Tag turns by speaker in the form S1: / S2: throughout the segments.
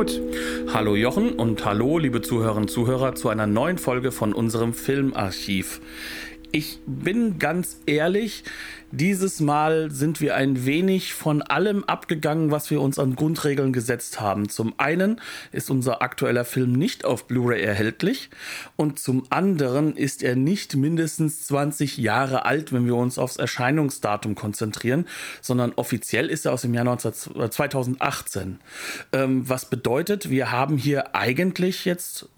S1: Knut.
S2: Hallo Jochen und hallo liebe Zuhörerinnen und Zuhörer zu einer neuen Folge von unserem Filmarchiv. Ich bin ganz ehrlich, dieses Mal sind wir ein wenig von allem abgegangen, was wir uns an Grundregeln gesetzt haben. Zum einen ist unser aktueller Film nicht auf Blu-ray erhältlich und zum anderen ist er nicht mindestens 20 Jahre alt, wenn wir uns aufs Erscheinungsdatum konzentrieren, sondern offiziell ist er aus dem Jahr 19, 2018. Ähm, was bedeutet, wir haben hier eigentlich jetzt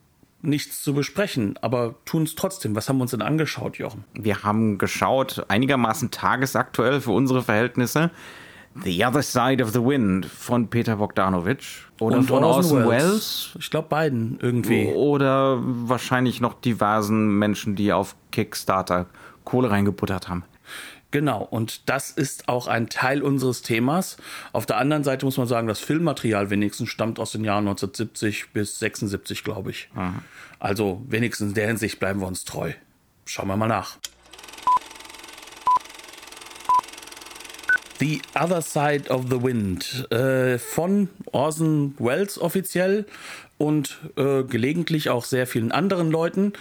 S2: nichts zu besprechen, aber tun es trotzdem. Was haben wir uns denn angeschaut, Jochen?
S1: Wir haben geschaut, einigermaßen tagesaktuell für unsere Verhältnisse, The Other Side of the Wind von Peter Bogdanovich
S2: oder Und von Orson. Welles. Ich glaube beiden irgendwie.
S1: Oder wahrscheinlich noch diversen Menschen, die auf Kickstarter Kohle reingebuttert haben.
S2: Genau, und das ist auch ein Teil unseres Themas. Auf der anderen Seite muss man sagen, das Filmmaterial wenigstens stammt aus den Jahren 1970 bis 76, glaube ich. Aha. Also wenigstens in der Hinsicht bleiben wir uns treu. Schauen wir mal nach. The Other Side of the Wind äh, von Orson Welles offiziell und äh, gelegentlich auch sehr vielen anderen Leuten.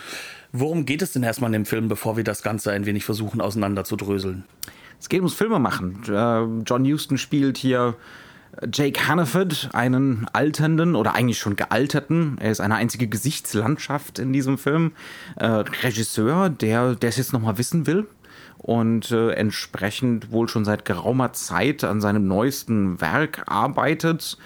S2: Worum geht es denn erstmal in dem Film, bevor wir das Ganze ein wenig versuchen auseinanderzudröseln?
S1: Es geht ums Filmemachen. Äh, John Huston spielt hier Jake Hannaford, einen alternden oder eigentlich schon gealterten, er ist eine einzige Gesichtslandschaft in diesem Film, äh, Regisseur, der es jetzt nochmal wissen will und äh, entsprechend wohl schon seit geraumer Zeit an seinem neuesten Werk arbeitet.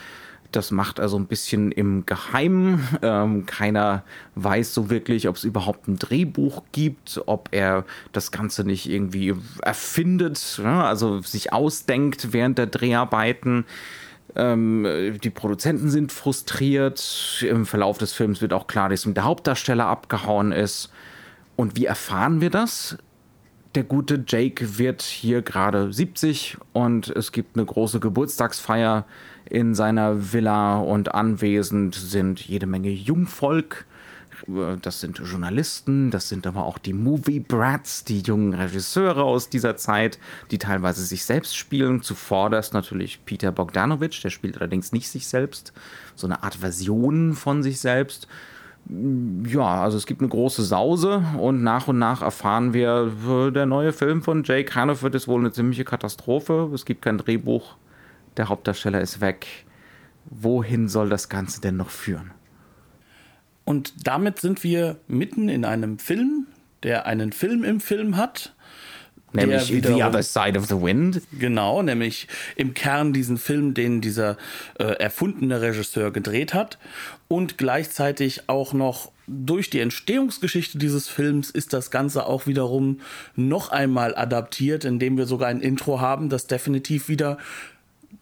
S1: Das macht er so ein bisschen im Geheimen. Ähm, keiner weiß so wirklich, ob es überhaupt ein Drehbuch gibt, ob er das Ganze nicht irgendwie erfindet, ne? also sich ausdenkt während der Dreharbeiten. Ähm, die Produzenten sind frustriert. Im Verlauf des Films wird auch klar, dass der Hauptdarsteller abgehauen ist. Und wie erfahren wir das? Der gute Jake wird hier gerade 70 und es gibt eine große Geburtstagsfeier in seiner Villa und anwesend sind jede Menge Jungvolk. Das sind Journalisten, das sind aber auch die Movie Brats, die jungen Regisseure aus dieser Zeit, die teilweise sich selbst spielen. Zuvorderst natürlich Peter Bogdanovich, der spielt allerdings nicht sich selbst, so eine Art Version von sich selbst. Ja, also es gibt eine große Sause und nach und nach erfahren wir, der neue Film von Jake Hannaford ist wohl eine ziemliche Katastrophe. Es gibt kein Drehbuch, der Hauptdarsteller ist weg. Wohin soll das Ganze denn noch führen?
S2: Und damit sind wir mitten in einem Film, der einen Film im Film hat.
S1: Nämlich wiederum, The Other Side of the Wind.
S2: Genau, nämlich im Kern diesen Film, den dieser äh, erfundene Regisseur gedreht hat. Und gleichzeitig auch noch durch die Entstehungsgeschichte dieses Films ist das Ganze auch wiederum noch einmal adaptiert, indem wir sogar ein Intro haben, das definitiv wieder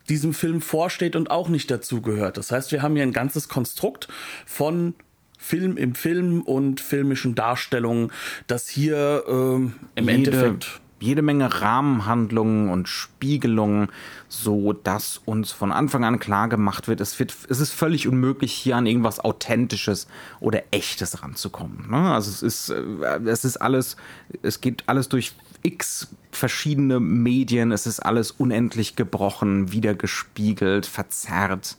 S2: diesem Film vorsteht und auch nicht dazugehört. Das heißt, wir haben hier ein ganzes Konstrukt von Film im Film und filmischen Darstellungen, das hier ähm, im Jede, Endeffekt
S1: jede Menge Rahmenhandlungen und Spiegelungen, so dass uns von Anfang an klar gemacht wird, es, wird, es ist völlig unmöglich, hier an irgendwas Authentisches oder Echtes ranzukommen. Ne? Also es ist, äh, es ist alles, es geht alles durch x verschiedene Medien, es ist alles unendlich gebrochen, wiedergespiegelt, verzerrt.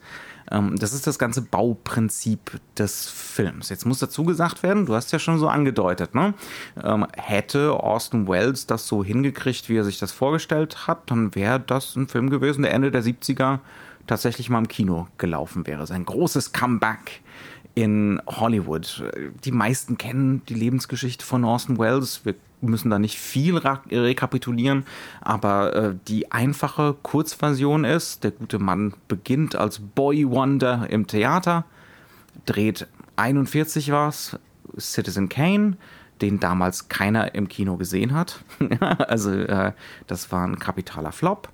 S1: Ähm, das ist das ganze Bauprinzip des Films. Jetzt muss dazu gesagt werden, du hast ja schon so angedeutet, ne? Ähm, hätte Austin Wells das so hingekriegt, wie er sich das vorgestellt hat, dann wäre das ein Film gewesen, der Ende der 70er tatsächlich mal im Kino gelaufen wäre. Sein großes Comeback in Hollywood. Die meisten kennen die Lebensgeschichte von Orson Welles. Wir müssen da nicht viel rekapitulieren, aber äh, die einfache Kurzversion ist, der gute Mann beginnt als Boy Wonder im Theater, dreht 41 was, Citizen Kane, den damals keiner im Kino gesehen hat. also äh, das war ein kapitaler Flop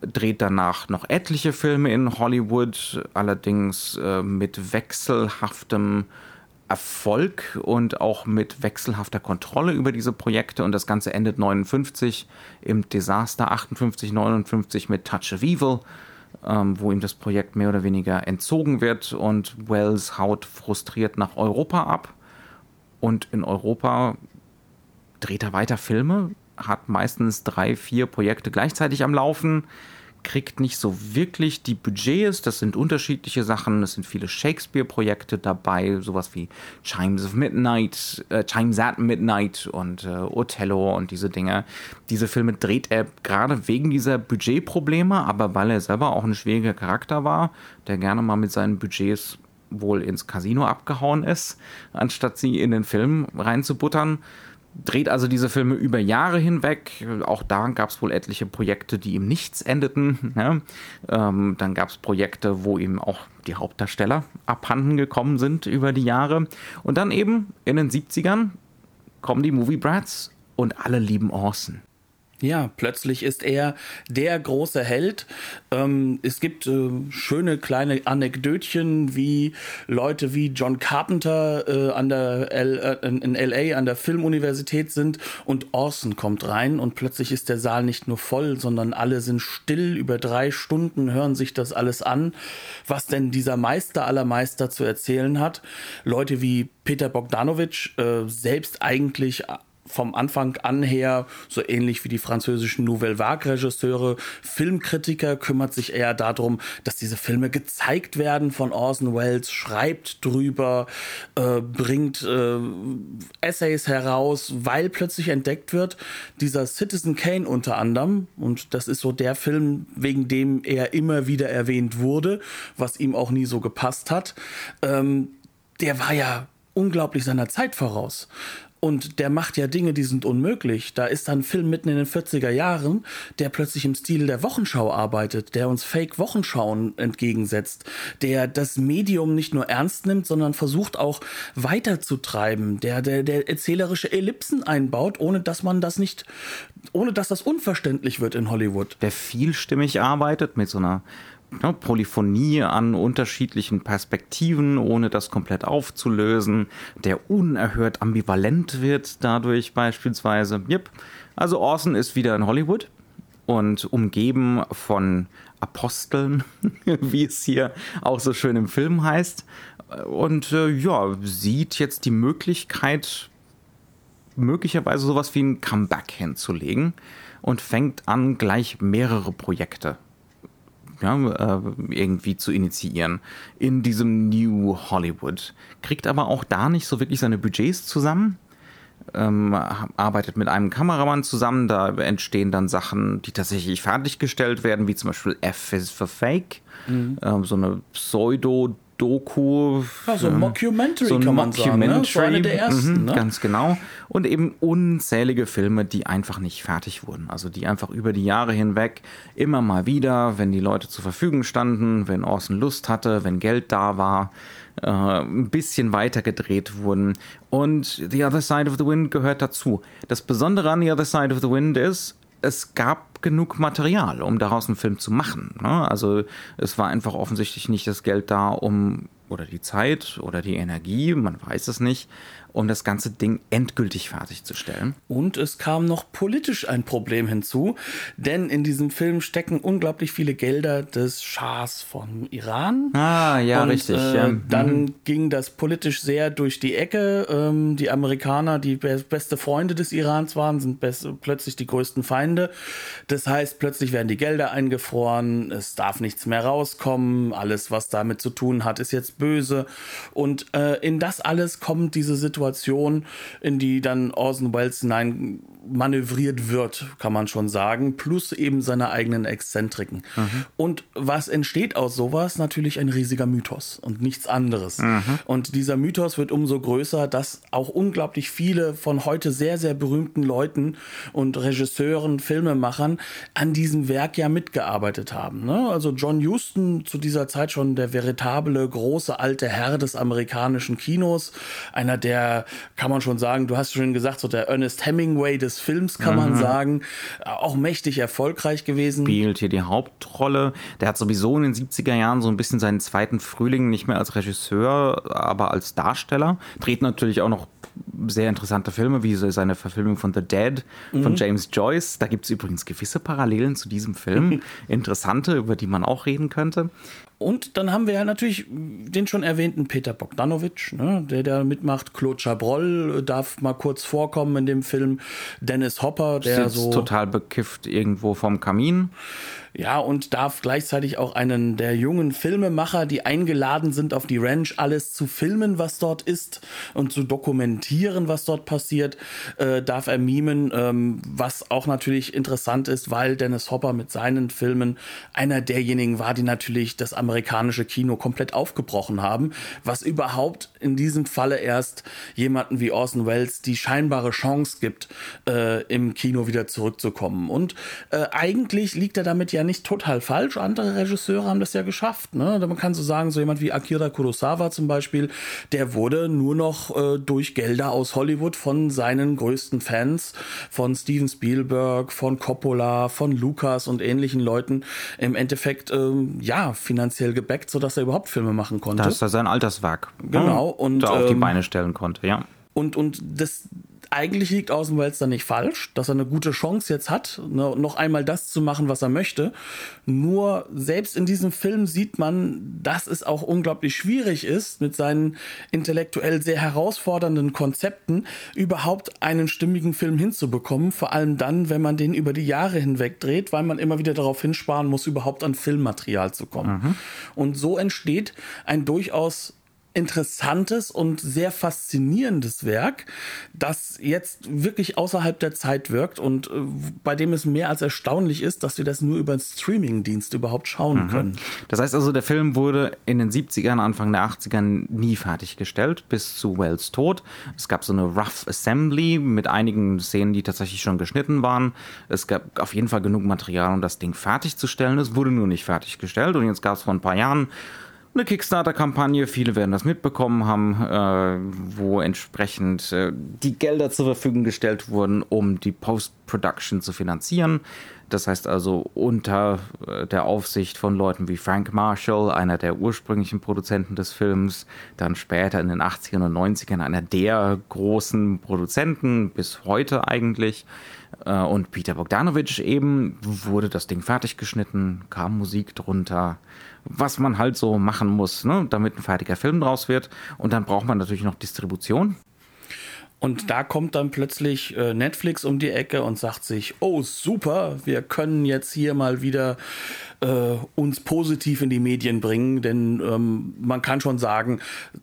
S1: dreht danach noch etliche Filme in Hollywood, allerdings äh, mit wechselhaftem Erfolg und auch mit wechselhafter Kontrolle über diese Projekte. Und das Ganze endet 59 im Desaster 58, 59 mit Touch of Evil, ähm, wo ihm das Projekt mehr oder weniger entzogen wird und Wells haut frustriert nach Europa ab. Und in Europa dreht er weiter Filme, hat meistens drei, vier Projekte gleichzeitig am Laufen kriegt nicht so wirklich die Budgets. Das sind unterschiedliche Sachen. Es sind viele Shakespeare-Projekte dabei, sowas wie Chimes of Midnight, äh, Chimes at Midnight und äh, Othello und diese Dinge. Diese Filme dreht er gerade wegen dieser Budgetprobleme, aber weil er selber auch ein schwieriger Charakter war, der gerne mal mit seinen Budgets wohl ins Casino abgehauen ist, anstatt sie in den Film reinzubuttern dreht also diese Filme über Jahre hinweg. Auch da gab es wohl etliche Projekte, die ihm nichts endeten. Ja. Ähm, dann gab es Projekte, wo ihm auch die Hauptdarsteller abhanden gekommen sind über die Jahre. Und dann eben in den 70ern kommen die Movie Brats und alle lieben Orson.
S2: Ja, plötzlich ist er der große Held. Ähm, es gibt äh, schöne kleine Anekdötchen, wie Leute wie John Carpenter äh, an der L, äh, in LA an der Filmuniversität sind und Orson kommt rein und plötzlich ist der Saal nicht nur voll, sondern alle sind still über drei Stunden, hören sich das alles an, was denn dieser Meister aller Meister zu erzählen hat. Leute wie Peter Bogdanovich, äh, selbst eigentlich vom Anfang an her, so ähnlich wie die französischen Nouvelle Vague-Regisseure, Filmkritiker, kümmert sich eher darum, dass diese Filme gezeigt werden von Orson Welles, schreibt drüber, äh, bringt äh, Essays heraus, weil plötzlich entdeckt wird, dieser Citizen Kane unter anderem, und das ist so der Film, wegen dem er immer wieder erwähnt wurde, was ihm auch nie so gepasst hat, ähm, der war ja unglaublich seiner Zeit voraus. Und der macht ja Dinge, die sind unmöglich. Da ist dann ein Film mitten in den 40er Jahren, der plötzlich im Stil der Wochenschau arbeitet, der uns Fake-Wochenschauen entgegensetzt, der das Medium nicht nur ernst nimmt, sondern versucht auch weiterzutreiben, der, der, der erzählerische Ellipsen einbaut, ohne dass man das nicht, ohne dass das unverständlich wird in Hollywood.
S1: Der vielstimmig arbeitet mit so einer ne, Polyphonie an unterschiedlichen Perspektiven, ohne das komplett aufzulösen, der unerhört ambivalent wird dadurch beispielsweise. Yep. Also Orson ist wieder in Hollywood und umgeben von Aposteln, wie es hier auch so schön im Film heißt. Und äh, ja, sieht jetzt die Möglichkeit, möglicherweise sowas wie ein Comeback hinzulegen und fängt an, gleich mehrere Projekte ja, äh, irgendwie zu initiieren in diesem New Hollywood. Kriegt aber auch da nicht so wirklich seine Budgets zusammen. Ähm, arbeitet mit einem Kameramann zusammen, da entstehen dann Sachen, die tatsächlich fertiggestellt werden, wie zum Beispiel F is for Fake, mhm. ähm, so eine Pseudo- Doku.
S2: Ja, so ein Mockumentary so ein kann man Mockumentary, sagen. Ne? So eine der ersten.
S1: Mhm, ne? Ganz genau. Und eben unzählige Filme, die einfach nicht fertig wurden. Also die einfach über die Jahre hinweg immer mal wieder, wenn die Leute zur Verfügung standen, wenn Orson Lust hatte, wenn Geld da war, äh, ein bisschen weiter gedreht wurden. Und The Other Side of the Wind gehört dazu. Das Besondere an The Other Side of the Wind ist, es gab genug Material, um daraus einen Film zu machen. Ne? Also es war einfach offensichtlich nicht das Geld da, um oder die Zeit oder die Energie, man weiß es nicht, um das ganze Ding endgültig fertigzustellen.
S2: Und es kam noch politisch ein Problem hinzu, denn in diesem Film stecken unglaublich viele Gelder des Schahs von Iran.
S1: Ah, ja, Und, richtig. Äh, ja.
S2: Dann mhm. ging das politisch sehr durch die Ecke. Ähm, die Amerikaner, die be beste Freunde des Irans waren, sind plötzlich die größten Feinde. Das heißt, plötzlich werden die Gelder eingefroren, es darf nichts mehr rauskommen, alles, was damit zu tun hat, ist jetzt böse. Und äh, in das alles kommt diese Situation Situation, in die dann Orson Welles hinein manövriert wird, kann man schon sagen, plus eben seine eigenen Exzentriken. Mhm. Und was entsteht aus sowas? Natürlich ein riesiger Mythos und nichts anderes. Mhm. Und dieser Mythos wird umso größer, dass auch unglaublich viele von heute sehr, sehr berühmten Leuten und Regisseuren, Filmemachern an diesem Werk ja mitgearbeitet haben. Ne? Also John Huston zu dieser Zeit schon der veritable große alte Herr des amerikanischen Kinos, einer der der, kann man schon sagen, du hast schon gesagt, so der Ernest Hemingway des Films, kann mhm. man sagen. Auch mächtig erfolgreich gewesen.
S1: Spielt hier die Hauptrolle. Der hat sowieso in den 70er Jahren so ein bisschen seinen zweiten Frühling nicht mehr als Regisseur, aber als Darsteller. Dreht natürlich auch noch sehr interessante Filme, wie seine Verfilmung von The Dead von mhm. James Joyce. Da gibt es übrigens gewisse Parallelen zu diesem Film. Interessante, über die man auch reden könnte.
S2: Und dann haben wir ja natürlich den schon erwähnten Peter Bogdanovich, ne, der da mitmacht. Claude Chabrol darf mal kurz vorkommen in dem Film. Dennis Hopper, der
S1: Sitzt
S2: so.
S1: total bekifft irgendwo vom Kamin.
S2: Ja, und darf gleichzeitig auch einen der jungen Filmemacher, die eingeladen sind, auf die Ranch alles zu filmen, was dort ist und zu dokumentieren, was dort passiert, äh, darf er mimen, ähm, was auch natürlich interessant ist, weil Dennis Hopper mit seinen Filmen einer derjenigen war, die natürlich das amerikanische Kino komplett aufgebrochen haben, was überhaupt in diesem Falle erst jemanden wie Orson Welles die scheinbare Chance gibt, äh, im Kino wieder zurückzukommen. Und äh, eigentlich liegt er damit ja nicht total falsch. Andere Regisseure haben das ja geschafft. Ne? Man kann so sagen, so jemand wie Akira Kurosawa zum Beispiel, der wurde nur noch äh, durch Gelder aus Hollywood von seinen größten Fans, von Steven Spielberg, von Coppola, von Lucas und ähnlichen Leuten im Endeffekt ähm, ja finanziell gebackt, sodass er überhaupt Filme machen konnte.
S1: Das ist sein Alterswerk.
S2: Genau. Und
S1: da auf die ähm, Beine stellen konnte, ja.
S2: Und, und das, eigentlich liegt Außenwelz da nicht falsch, dass er eine gute Chance jetzt hat, ne, noch einmal das zu machen, was er möchte. Nur selbst in diesem Film sieht man, dass es auch unglaublich schwierig ist, mit seinen intellektuell sehr herausfordernden Konzepten überhaupt einen stimmigen Film hinzubekommen. Vor allem dann, wenn man den über die Jahre hinweg dreht, weil man immer wieder darauf hinsparen muss, überhaupt an Filmmaterial zu kommen. Mhm. Und so entsteht ein durchaus interessantes und sehr faszinierendes Werk, das jetzt wirklich außerhalb der Zeit wirkt und äh, bei dem es mehr als erstaunlich ist, dass wir das nur über einen Streamingdienst überhaupt schauen mhm. können.
S1: Das heißt also, der Film wurde in den 70ern, Anfang der 80ern nie fertiggestellt, bis zu Wells Tod. Es gab so eine Rough Assembly mit einigen Szenen, die tatsächlich schon geschnitten waren. Es gab auf jeden Fall genug Material, um das Ding fertigzustellen. Es wurde nur nicht fertiggestellt und jetzt gab es vor ein paar Jahren eine Kickstarter-Kampagne, viele werden das mitbekommen haben, äh, wo entsprechend äh, die Gelder zur Verfügung gestellt wurden, um die Post-Production zu finanzieren. Das heißt also unter äh, der Aufsicht von Leuten wie Frank Marshall, einer der ursprünglichen Produzenten des Films, dann später in den 80ern und 90ern einer der großen Produzenten, bis heute eigentlich. Äh, und Peter Bogdanovich eben wurde das Ding fertig geschnitten, kam Musik drunter was man halt so machen muss, ne, damit ein fertiger Film draus wird. Und dann braucht man natürlich noch Distribution.
S2: Und da kommt dann plötzlich äh, Netflix um die Ecke und sagt sich, oh super, wir können jetzt hier mal wieder äh, uns positiv in die Medien bringen, denn ähm, man kann schon sagen,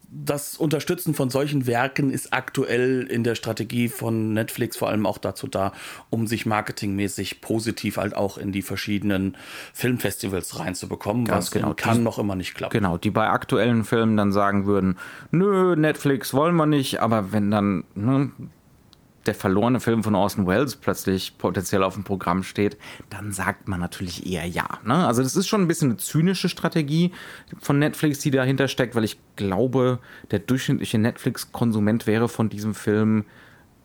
S2: das Unterstützen von solchen Werken ist aktuell in der Strategie von Netflix vor allem auch dazu da, um sich marketingmäßig positiv halt auch in die verschiedenen Filmfestivals reinzubekommen,
S1: Ganz was genau.
S2: kann noch immer nicht klappen.
S1: Genau, die bei aktuellen Filmen dann sagen würden, nö, Netflix wollen wir nicht, aber wenn dann ne, der verlorene Film von Orson Welles plötzlich potenziell auf dem Programm steht, dann sagt man natürlich eher ja. Ne? Also das ist schon ein bisschen eine zynische Strategie von Netflix, die dahinter steckt, weil ich glaube, der durchschnittliche Netflix-Konsument wäre von diesem Film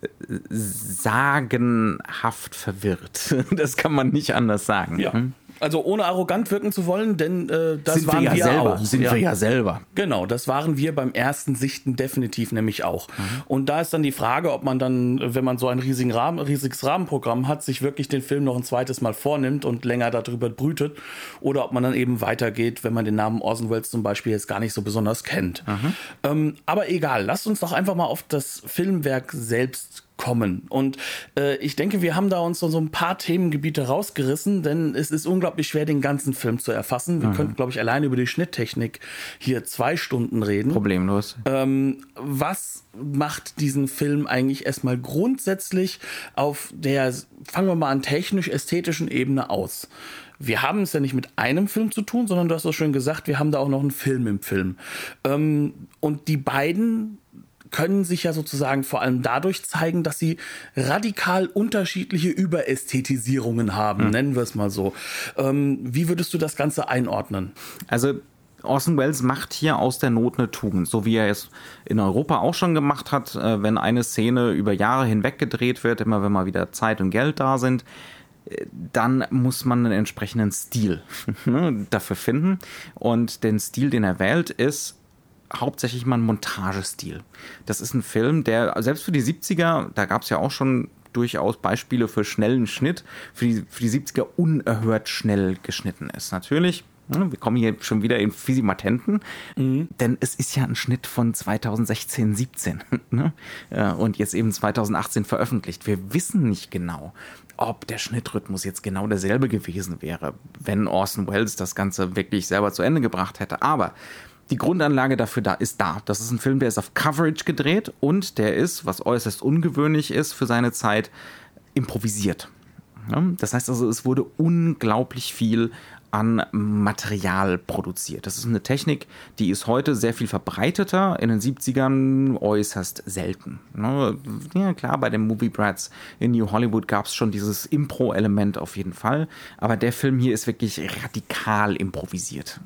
S1: äh, sagenhaft verwirrt. Das kann man nicht anders sagen.
S2: Ja. Hm? Also ohne arrogant wirken zu wollen, denn äh, das
S1: sind
S2: waren
S1: wir, ja
S2: wir
S1: selber.
S2: auch.
S1: Sind ja. wir ja selber.
S2: Genau, das waren wir beim ersten Sichten definitiv nämlich auch. Mhm. Und da ist dann die Frage, ob man dann, wenn man so ein riesigen Rahmen, riesiges Rahmenprogramm hat, sich wirklich den Film noch ein zweites Mal vornimmt und länger darüber brütet, oder ob man dann eben weitergeht, wenn man den Namen Orson Welles zum Beispiel jetzt gar nicht so besonders kennt. Mhm. Ähm, aber egal, lasst uns doch einfach mal auf das Filmwerk selbst kommen. Und äh, ich denke, wir haben da uns so, so ein paar Themengebiete rausgerissen, denn es ist unglaublich schwer, den ganzen Film zu erfassen. Wir mhm. könnten, glaube ich, allein über die Schnitttechnik hier zwei Stunden reden.
S1: Problemlos.
S2: Ähm, was macht diesen Film eigentlich erstmal grundsätzlich auf der, fangen wir mal an, technisch-ästhetischen Ebene aus? wir haben es ja nicht mit einem Film zu tun, sondern du hast es schon gesagt, wir haben da auch noch einen Film im Film. Ähm, und die beiden können sich ja sozusagen vor allem dadurch zeigen, dass sie radikal unterschiedliche Überästhetisierungen haben, hm. nennen wir es mal so. Ähm, wie würdest du das Ganze einordnen?
S1: Also Orson Welles macht hier aus der Not eine Tugend, so wie er es in Europa auch schon gemacht hat, äh, wenn eine Szene über Jahre hinweg gedreht wird, immer wenn mal wieder Zeit und Geld da sind, äh, dann muss man einen entsprechenden Stil ne, dafür finden. Und den Stil, den er wählt, ist hauptsächlich mal ein Montagestil. Das ist ein Film, der selbst für die 70er, da gab es ja auch schon durchaus Beispiele für schnellen Schnitt, für die, für die 70er unerhört schnell geschnitten ist. Natürlich wir kommen hier schon wieder in Physimatenten, mhm. denn es ist ja ein Schnitt von 2016, 17 ne? und jetzt eben 2018 veröffentlicht. Wir wissen nicht genau, ob der Schnittrhythmus jetzt genau derselbe gewesen wäre, wenn Orson Welles das Ganze wirklich selber zu Ende gebracht hätte. Aber die Grundanlage dafür da ist da. Das ist ein Film, der ist auf Coverage gedreht und der ist, was äußerst ungewöhnlich ist für seine Zeit, improvisiert. Das heißt also, es wurde unglaublich viel an Material produziert. Das ist eine Technik, die ist heute sehr viel verbreiteter, in den 70ern äußerst selten. Ne? Ja klar, bei den Movie Brats in New Hollywood gab es schon dieses Impro-Element auf jeden Fall, aber der Film hier ist wirklich radikal improvisiert.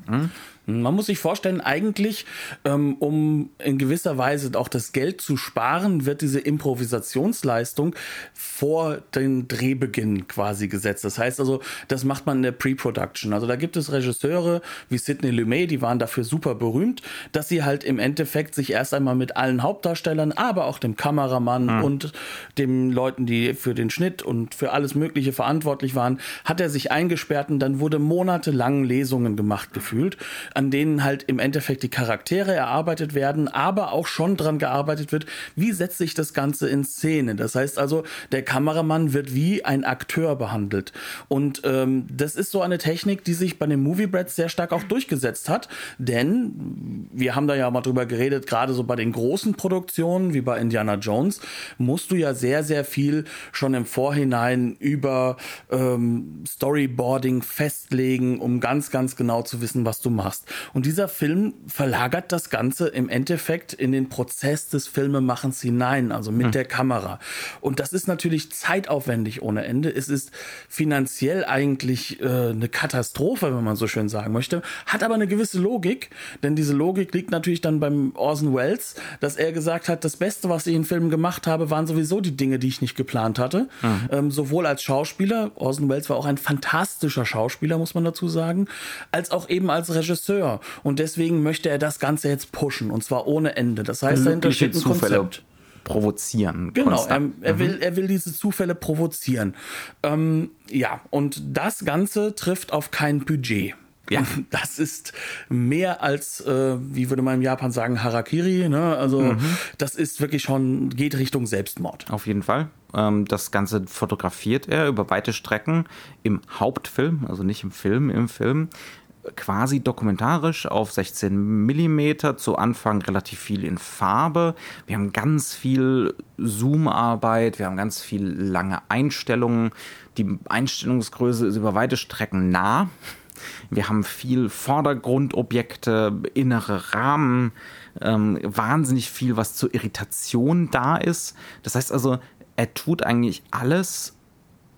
S1: Hm?
S2: Man muss sich vorstellen, eigentlich, ähm, um in gewisser Weise auch das Geld zu sparen, wird diese Improvisationsleistung vor den Drehbeginn quasi gesetzt. Das heißt also, das macht man in der Pre-Production. Also da gibt es Regisseure wie Sidney Lumet, die waren dafür super berühmt, dass sie halt im Endeffekt sich erst einmal mit allen Hauptdarstellern, aber auch dem Kameramann mhm. und den Leuten, die für den Schnitt und für alles Mögliche verantwortlich waren, hat er sich eingesperrt und dann wurde monatelang Lesungen gemacht gefühlt an denen halt im Endeffekt die Charaktere erarbeitet werden, aber auch schon dran gearbeitet wird, wie setzt sich das Ganze in Szene. Das heißt also, der Kameramann wird wie ein Akteur behandelt. Und ähm, das ist so eine Technik, die sich bei den Movie Brats sehr stark auch durchgesetzt hat, denn wir haben da ja mal drüber geredet, gerade so bei den großen Produktionen wie bei Indiana Jones, musst du ja sehr, sehr viel schon im Vorhinein über ähm, Storyboarding festlegen, um ganz, ganz genau zu wissen, was du machst. Und dieser Film verlagert das Ganze im Endeffekt in den Prozess des Filmemachens hinein, also mit hm. der Kamera. Und das ist natürlich zeitaufwendig ohne Ende. Es ist finanziell eigentlich äh, eine Katastrophe, wenn man so schön sagen möchte, hat aber eine gewisse Logik, denn diese Logik liegt natürlich dann beim Orson Welles, dass er gesagt hat, das Beste, was ich in Filmen gemacht habe, waren sowieso die Dinge, die ich nicht geplant hatte. Mhm. Ähm, sowohl als Schauspieler, Orson Welles war auch ein fantastischer Schauspieler, muss man dazu sagen, als auch eben als Regisseur Regisseur. Und deswegen möchte er das Ganze jetzt pushen. Und zwar ohne Ende. Das heißt, dahinter steht ein Zufälle. Konzept
S1: provozieren.
S2: Genau, er, er mhm. will, er will diese Zufälle provozieren. Ähm, ja, und das Ganze trifft auf kein Budget. Ja. Das ist mehr als, äh, wie würde man in Japan sagen, Harakiri. Ne? Also mhm. das ist wirklich schon, geht Richtung Selbstmord.
S1: Auf jeden Fall. Ähm, das Ganze fotografiert er über weite Strecken im Hauptfilm, also nicht im Film, im Film quasi dokumentarisch auf 16 Millimeter, zu Anfang relativ viel in Farbe. Wir haben ganz viel Zoomarbeit, wir haben ganz viel lange Einstellungen. Die Einstellungsgröße ist über weite Strecken nah. Wir haben viel Vordergrundobjekte, innere Rahmen, ähm, wahnsinnig viel, was zur Irritation da ist. Das heißt also, er tut eigentlich alles,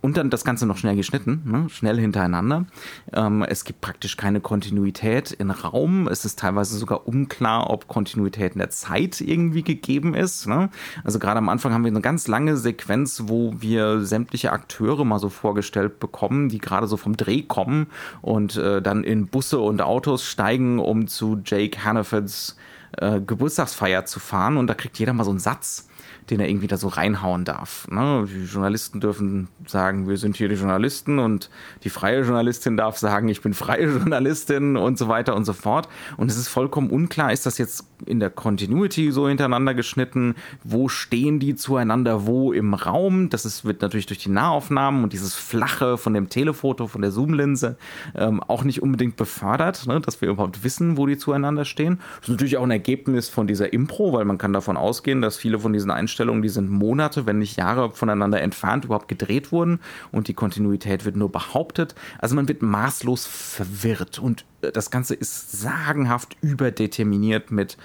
S1: und dann das Ganze noch schnell geschnitten, ne? schnell hintereinander. Ähm, es gibt praktisch keine Kontinuität in Raum. Es ist teilweise sogar unklar, ob Kontinuität in der Zeit irgendwie gegeben ist. Ne? Also gerade am Anfang haben wir eine ganz lange Sequenz, wo wir sämtliche Akteure mal so vorgestellt bekommen, die gerade so vom Dreh kommen und äh, dann in Busse und Autos steigen, um zu Jake Hannafords äh, Geburtstagsfeier zu fahren. Und da kriegt jeder mal so einen Satz den er irgendwie da so reinhauen darf. Ne? Die Journalisten dürfen sagen, wir sind hier die Journalisten und die freie Journalistin darf sagen, ich bin freie Journalistin und so weiter und so fort. Und es ist vollkommen unklar, ist das jetzt in der Continuity so hintereinander geschnitten? Wo stehen die zueinander wo im Raum? Das ist, wird natürlich durch die Nahaufnahmen und dieses Flache von dem Telefoto, von der Zoomlinse ähm, auch nicht unbedingt befördert, ne? dass wir überhaupt wissen, wo die zueinander stehen. Das ist natürlich auch ein Ergebnis von dieser Impro, weil man kann davon ausgehen, dass viele von diesen Einstellungen Einstellungen, die sind Monate, wenn nicht Jahre voneinander entfernt überhaupt gedreht wurden und die Kontinuität wird nur behauptet. Also man wird maßlos verwirrt und äh, das Ganze ist sagenhaft überdeterminiert mit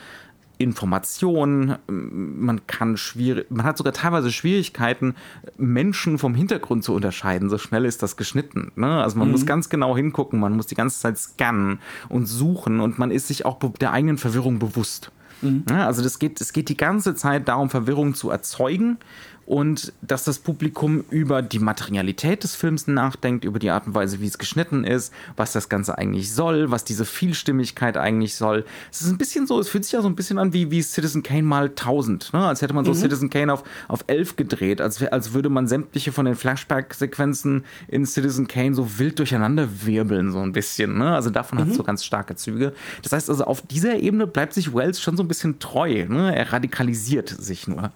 S1: Information, man kann schwierig, man hat sogar teilweise Schwierigkeiten, Menschen vom Hintergrund zu unterscheiden. So schnell ist das geschnitten. Ne? Also man mhm. muss ganz genau hingucken, man muss die ganze Zeit scannen und suchen und man ist sich auch der eigenen Verwirrung bewusst. Mhm. Ja, also das geht, es geht die ganze Zeit darum, Verwirrung zu erzeugen und dass das Publikum über die Materialität des Films nachdenkt, über die Art und Weise, wie es geschnitten ist, was das Ganze eigentlich soll, was diese Vielstimmigkeit eigentlich soll. Es ist ein bisschen so, es fühlt sich ja so ein bisschen an wie, wie Citizen Kane mal 1000, ne? als hätte man so mhm. Citizen Kane auf, auf 11 gedreht, als, als würde man sämtliche von den Flashback-Sequenzen in Citizen Kane so wild durcheinander wirbeln, so ein bisschen. Ne? Also davon mhm. hat es so ganz starke Züge. Das heißt also, auf dieser Ebene bleibt sich Wells schon so ein bisschen treu. Ne? Er radikalisiert sich nur.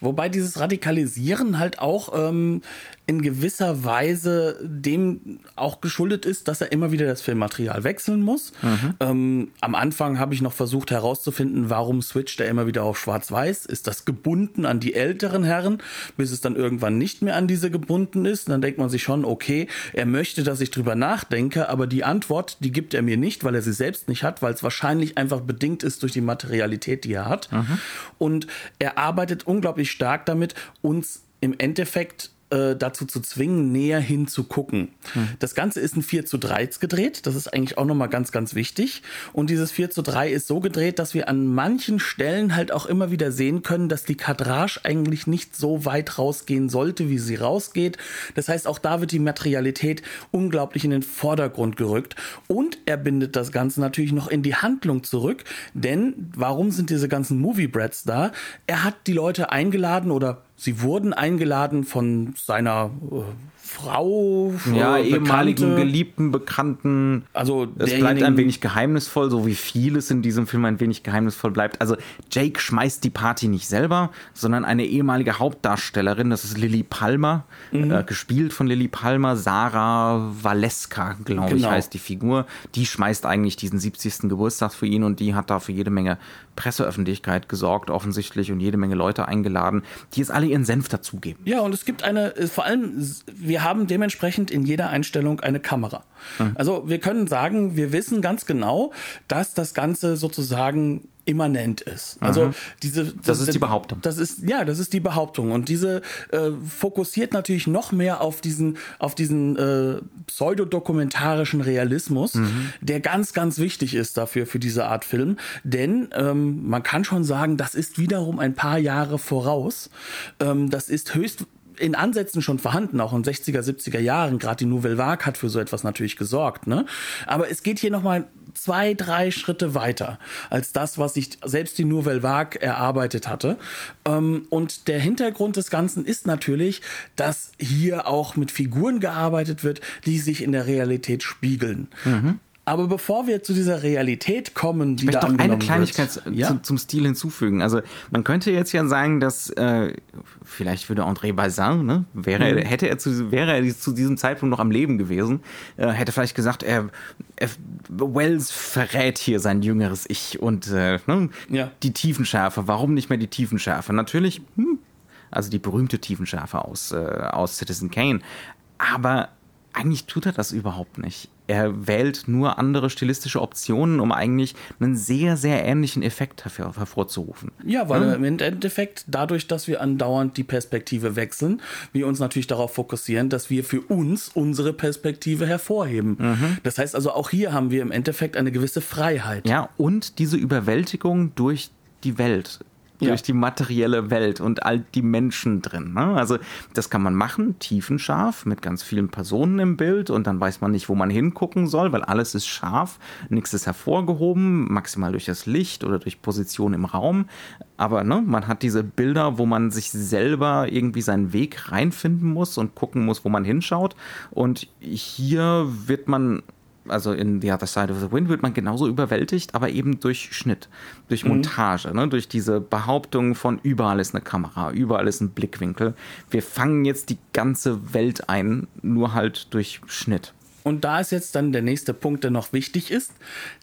S2: Wobei dieses Radikalisieren halt auch ähm, in gewisser Weise dem auch geschuldet ist, dass er immer wieder das Filmmaterial wechseln muss. Mhm. Ähm, am Anfang habe ich noch versucht herauszufinden, warum switcht er immer wieder auf Schwarz-Weiß. Ist das gebunden an die älteren Herren, bis es dann irgendwann nicht mehr an diese gebunden ist? Und dann denkt man sich schon, okay, er möchte, dass ich drüber nachdenke, aber die Antwort, die gibt er mir nicht, weil er sie selbst nicht hat, weil es wahrscheinlich einfach bedingt ist durch die Materialität, die er hat. Mhm. Und er arbeitet unglaublich stark damit, uns im Endeffekt äh, dazu zu zwingen, näher hinzugucken. Hm. Das Ganze ist ein 4 zu 3 gedreht. Das ist eigentlich auch nochmal ganz, ganz wichtig. Und dieses 4 zu 3 ist so gedreht, dass wir an manchen Stellen halt auch immer wieder sehen können, dass die Kadrage eigentlich nicht so weit rausgehen sollte, wie sie rausgeht. Das heißt, auch da wird die Materialität unglaublich in den Vordergrund gerückt. Und er bindet das Ganze natürlich noch in die Handlung zurück. Denn warum sind diese ganzen Movie-Brats da? Er hat die Leute eingeladen oder Sie wurden eingeladen von seiner äh, Frau,
S1: ja, ehemaligen Geliebten, Bekannten. Also es bleibt ein wenig geheimnisvoll, so wie vieles in diesem Film ein wenig geheimnisvoll bleibt. Also Jake schmeißt die Party nicht selber, sondern eine ehemalige Hauptdarstellerin, das ist Lily Palmer, mhm. äh, gespielt von Lily Palmer, Sarah Valeska, glaube genau. ich, heißt die Figur. Die schmeißt eigentlich diesen 70. Geburtstag für ihn und die hat da für jede Menge Presseöffentlichkeit gesorgt, offensichtlich, und jede Menge Leute eingeladen, die jetzt alle ihren Senf dazugeben.
S2: Ja, und es gibt eine, äh, vor allem, wir haben dementsprechend in jeder Einstellung eine Kamera. Mhm. Also wir können sagen, wir wissen ganz genau, dass das Ganze sozusagen immanent ist. Also mhm. diese
S1: das, das ist die Behauptung.
S2: Das ist ja, das ist die Behauptung und diese äh, fokussiert natürlich noch mehr auf diesen auf diesen äh, pseudodokumentarischen Realismus, mhm. der ganz ganz wichtig ist dafür für diese Art Film, denn ähm, man kann schon sagen, das ist wiederum ein paar Jahre voraus. Ähm, das ist höchst in Ansätzen schon vorhanden, auch in 60er, 70er Jahren. Gerade die Nouvelle Vague hat für so etwas natürlich gesorgt. Ne? Aber es geht hier nochmal zwei, drei Schritte weiter als das, was sich selbst die Nouvelle Vague erarbeitet hatte. Ähm, und der Hintergrund des Ganzen ist natürlich, dass hier auch mit Figuren gearbeitet wird, die sich in der Realität spiegeln. Mhm. Aber bevor wir zu dieser Realität kommen,
S1: die ich möchte da noch eine Kleinigkeit ja? zu, zum Stil hinzufügen. Also man könnte jetzt ja sagen, dass äh, vielleicht würde André Bazin, ne, wäre, mhm. hätte er zu, wäre er zu diesem Zeitpunkt noch am Leben gewesen, äh, hätte vielleicht gesagt, er, er, Wells verrät hier sein jüngeres Ich und äh, ne, ja. die Tiefenschärfe. Warum nicht mehr die Tiefenschärfe? Natürlich, hm, also die berühmte Tiefenschärfe aus, äh, aus Citizen Kane. Aber eigentlich tut er das überhaupt nicht. Er wählt nur andere stilistische Optionen, um eigentlich einen sehr, sehr ähnlichen Effekt hervor, hervorzurufen.
S2: Ja, weil ja. im Endeffekt dadurch, dass wir andauernd die Perspektive wechseln, wir uns natürlich darauf fokussieren, dass wir für uns unsere Perspektive hervorheben. Mhm. Das heißt also, auch hier haben wir im Endeffekt eine gewisse Freiheit.
S1: Ja, und diese Überwältigung durch die Welt ja. durch die materielle Welt und all die Menschen drin. Ne? Also das kann man machen, tiefenscharf, mit ganz vielen Personen im Bild und dann weiß man nicht, wo man hingucken soll, weil alles ist scharf, nichts ist hervorgehoben, maximal durch das Licht oder durch Position im Raum. Aber ne, man hat diese Bilder, wo man sich selber irgendwie seinen Weg reinfinden muss und gucken muss, wo man hinschaut. Und hier wird man also in The Other Side of the Wind wird man genauso überwältigt, aber eben durch Schnitt, durch mhm. Montage, mhm. ne? durch diese Behauptung von überall ist eine Kamera, überall ist ein Blickwinkel. Wir fangen jetzt die ganze Welt ein, nur halt durch Schnitt.
S2: Und da ist jetzt dann der nächste Punkt, der noch wichtig ist.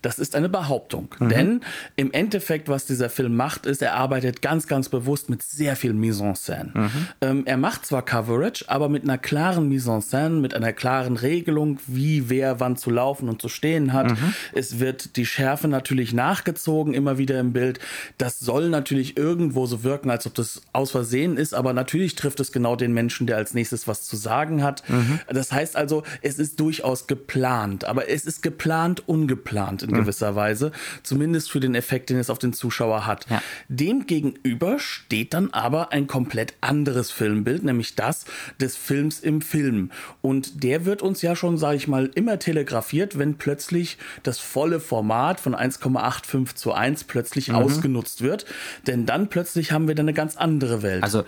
S2: Das ist eine Behauptung. Mhm. Denn im Endeffekt, was dieser Film macht, ist, er arbeitet ganz, ganz bewusst mit sehr viel Mise en scène. Mhm. Ähm, er macht zwar Coverage, aber mit einer klaren Mise en scène, mit einer klaren Regelung, wie wer wann zu laufen und zu stehen hat. Mhm. Es wird die Schärfe natürlich nachgezogen, immer wieder im Bild. Das soll natürlich irgendwo so wirken, als ob das aus Versehen ist, aber natürlich trifft es genau den Menschen, der als nächstes was zu sagen hat. Mhm. Das heißt also, es ist durchaus geplant, aber es ist geplant, ungeplant in mhm. gewisser Weise, zumindest für den Effekt, den es auf den Zuschauer hat. Ja. Dem gegenüber steht dann aber ein komplett anderes Filmbild, nämlich das des Films im Film. Und der wird uns ja schon, sage ich mal, immer telegrafiert, wenn plötzlich das volle Format von 1,85 zu 1 plötzlich mhm. ausgenutzt wird. Denn dann plötzlich haben wir dann eine ganz andere Welt.
S1: Also,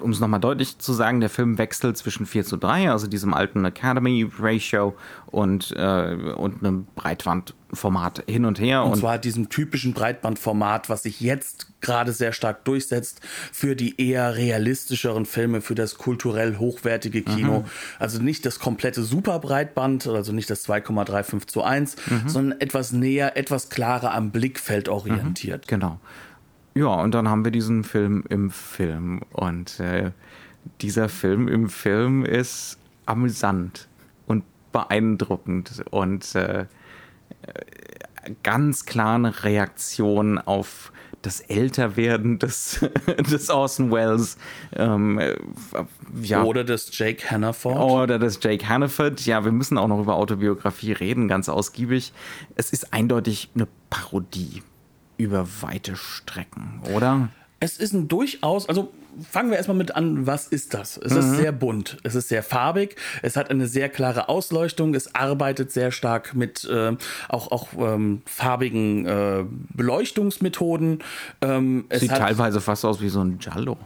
S1: um es nochmal deutlich zu sagen, der Film wechselt zwischen 4 zu 3, also diesem alten Academy Ratio und, äh, und einem Breitbandformat hin und her.
S2: Und, und zwar diesem typischen Breitbandformat, was sich jetzt gerade sehr stark durchsetzt für die eher realistischeren Filme, für das kulturell hochwertige Kino. Mhm. Also nicht das komplette Superbreitband, also nicht das 2,35 zu 1, mhm. sondern etwas näher, etwas klarer am Blickfeld orientiert.
S1: Mhm. Genau. Ja, und dann haben wir diesen Film im Film. Und äh, dieser Film im Film ist amüsant beeindruckend und äh, ganz klare Reaktion auf das Älterwerden des, des Orson Welles. Ähm,
S2: ja. Oder des Jake Hannaford.
S1: Oder des Jake Hannaford. Ja, wir müssen auch noch über Autobiografie reden, ganz ausgiebig. Es ist eindeutig eine Parodie über weite Strecken, oder?
S2: Es ist ein durchaus, also fangen wir erstmal mit an, was ist das? Es mhm. ist sehr bunt, es ist sehr farbig, es hat eine sehr klare Ausleuchtung, es arbeitet sehr stark mit äh, auch, auch ähm, farbigen äh, Beleuchtungsmethoden.
S1: Ähm, Sieht teilweise fast aus wie so ein Giallo.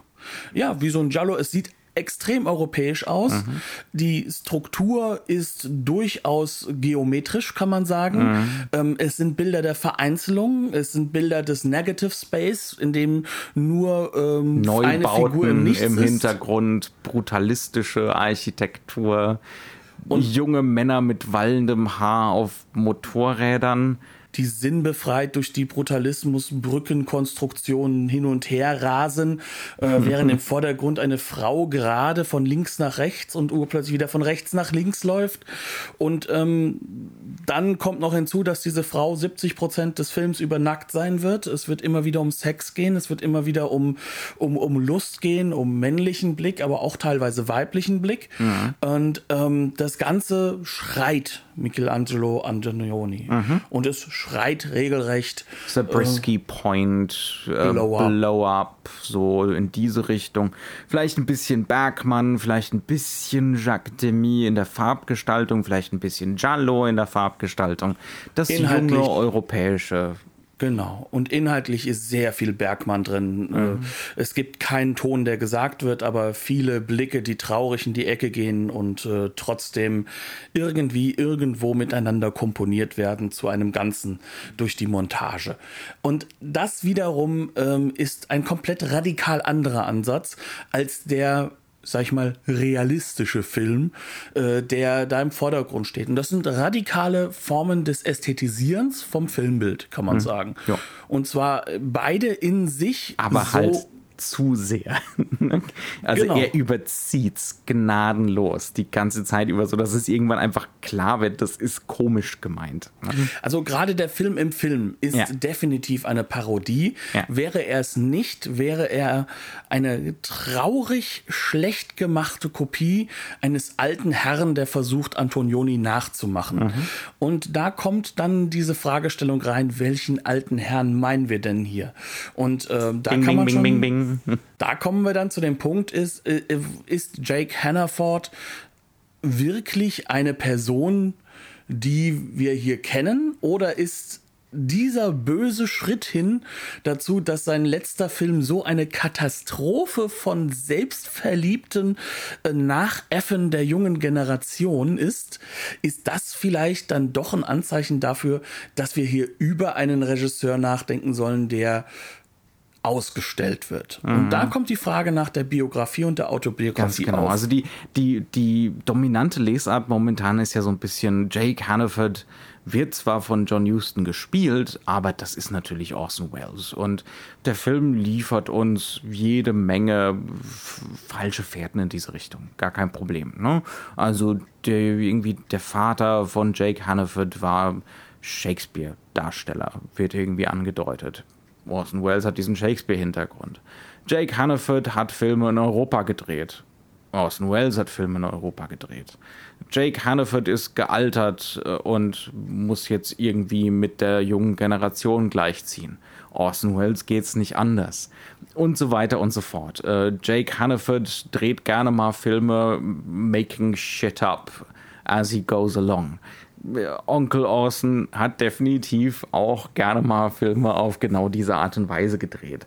S2: Ja, wie so ein Giallo. Es sieht extrem europäisch aus. Mhm. Die Struktur ist durchaus geometrisch, kann man sagen. Mhm. Ähm, es sind Bilder der Vereinzelung, es sind Bilder des Negative Space, in dem nur ähm,
S1: eine Figur im Nichts im Hintergrund, brutalistische Architektur, und junge Männer mit wallendem Haar auf Motorrädern
S2: die sinnbefreit durch die Brutalismus Brückenkonstruktionen hin und her rasen, äh, während im Vordergrund eine Frau gerade von links nach rechts und urplötzlich wieder von rechts nach links läuft. Und ähm, dann kommt noch hinzu, dass diese Frau 70 Prozent des Films über nackt sein wird. Es wird immer wieder um Sex gehen, es wird immer wieder um, um, um Lust gehen, um männlichen Blick, aber auch teilweise weiblichen Blick. Mhm. Und ähm, das Ganze schreit Michelangelo Antonioni. Mhm. Und es schreit regelrecht.
S1: Zabriskie äh, Point, äh, Blow, up. Blow Up, so in diese Richtung. Vielleicht ein bisschen Bergmann, vielleicht ein bisschen Jacques Demy in der Farbgestaltung, vielleicht ein bisschen Giallo in der Farbgestaltung. Das junge europäische
S2: Genau. Und inhaltlich ist sehr viel Bergmann drin. Äh, mhm. Es gibt keinen Ton, der gesagt wird, aber viele Blicke, die traurig in die Ecke gehen und äh, trotzdem irgendwie irgendwo miteinander komponiert werden zu einem Ganzen durch die Montage. Und das wiederum ähm, ist ein komplett radikal anderer Ansatz als der sag ich mal, realistische Film, äh, der da im Vordergrund steht. Und das sind radikale Formen des Ästhetisierens vom Filmbild, kann man hm. sagen. Ja. Und zwar beide in sich.
S1: Aber so halt zu sehr. also genau. er überzieht's gnadenlos die ganze Zeit über, so dass es irgendwann einfach klar wird, das ist komisch gemeint.
S2: Also gerade der Film im Film ist ja. definitiv eine Parodie. Ja. Wäre er es nicht, wäre er eine traurig schlecht gemachte Kopie eines alten Herrn, der versucht, Antonioni nachzumachen. Mhm. Und da kommt dann diese Fragestellung rein, welchen alten Herrn meinen wir denn hier? Und äh, da bing, kann man bing, schon... Bing, da kommen wir dann zu dem Punkt, ist, äh, ist Jake Hannaford wirklich eine Person, die wir hier kennen, oder ist dieser böse Schritt hin dazu, dass sein letzter Film so eine Katastrophe von selbstverliebten äh, Nachäffen der jungen Generation ist, ist das vielleicht dann doch ein Anzeichen dafür, dass wir hier über einen Regisseur nachdenken sollen, der ausgestellt wird. Mhm. Und da kommt die Frage nach der Biografie und der Autobiografie.
S1: Ganz genau.
S2: Auf.
S1: Also die, die, die dominante Lesart momentan ist ja so ein bisschen Jake Hannaford wird zwar von John Huston gespielt, aber das ist natürlich Orson Welles. Und der Film liefert uns jede Menge falsche Fährten in diese Richtung. Gar kein Problem. Ne? Also der, irgendwie der Vater von Jake Hannaford war Shakespeare-Darsteller, wird irgendwie angedeutet. Orson Welles hat diesen Shakespeare-Hintergrund. Jake Hannaford hat Filme in Europa gedreht. Orson Welles hat Filme in Europa gedreht. Jake Hannaford ist gealtert äh, und muss jetzt irgendwie mit der jungen Generation gleichziehen. Orson Welles geht's nicht anders. Und so weiter und so fort. Äh, Jake Hannaford dreht gerne mal Filme making shit up as he goes along. Onkel Orson hat definitiv auch gerne mal Filme auf genau diese Art und Weise gedreht.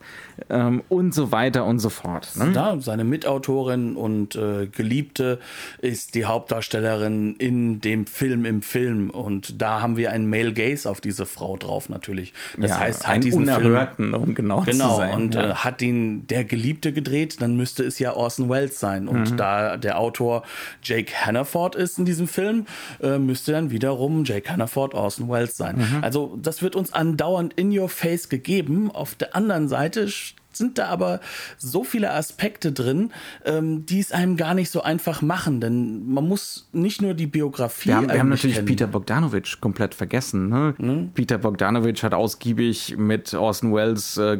S1: Ähm, und so weiter und so fort.
S2: Ne? Ja, seine Mitautorin und äh, Geliebte ist die Hauptdarstellerin in dem Film im Film. Und da haben wir einen Male Gaze auf diese Frau drauf natürlich.
S1: Das ja, heißt, hat diesen
S2: unerhörten, Film, um genau, genau zu sein. Und ja. äh, hat ihn der Geliebte gedreht, dann müsste es ja Orson Welles sein. Und mhm. da der Autor Jake Hannaford ist in diesem Film, äh, müsste dann wieder wiederum Jake Hannaford, Orson Welles sein. Mhm. Also das wird uns andauernd in your face gegeben. Auf der anderen Seite sind da aber so viele Aspekte drin, ähm, die es einem gar nicht so einfach machen. Denn man muss nicht nur die Biografie.
S1: Wir haben, wir haben natürlich kennen. Peter Bogdanovich komplett vergessen. Ne? Mhm. Peter Bogdanovich hat ausgiebig mit Orson Welles äh,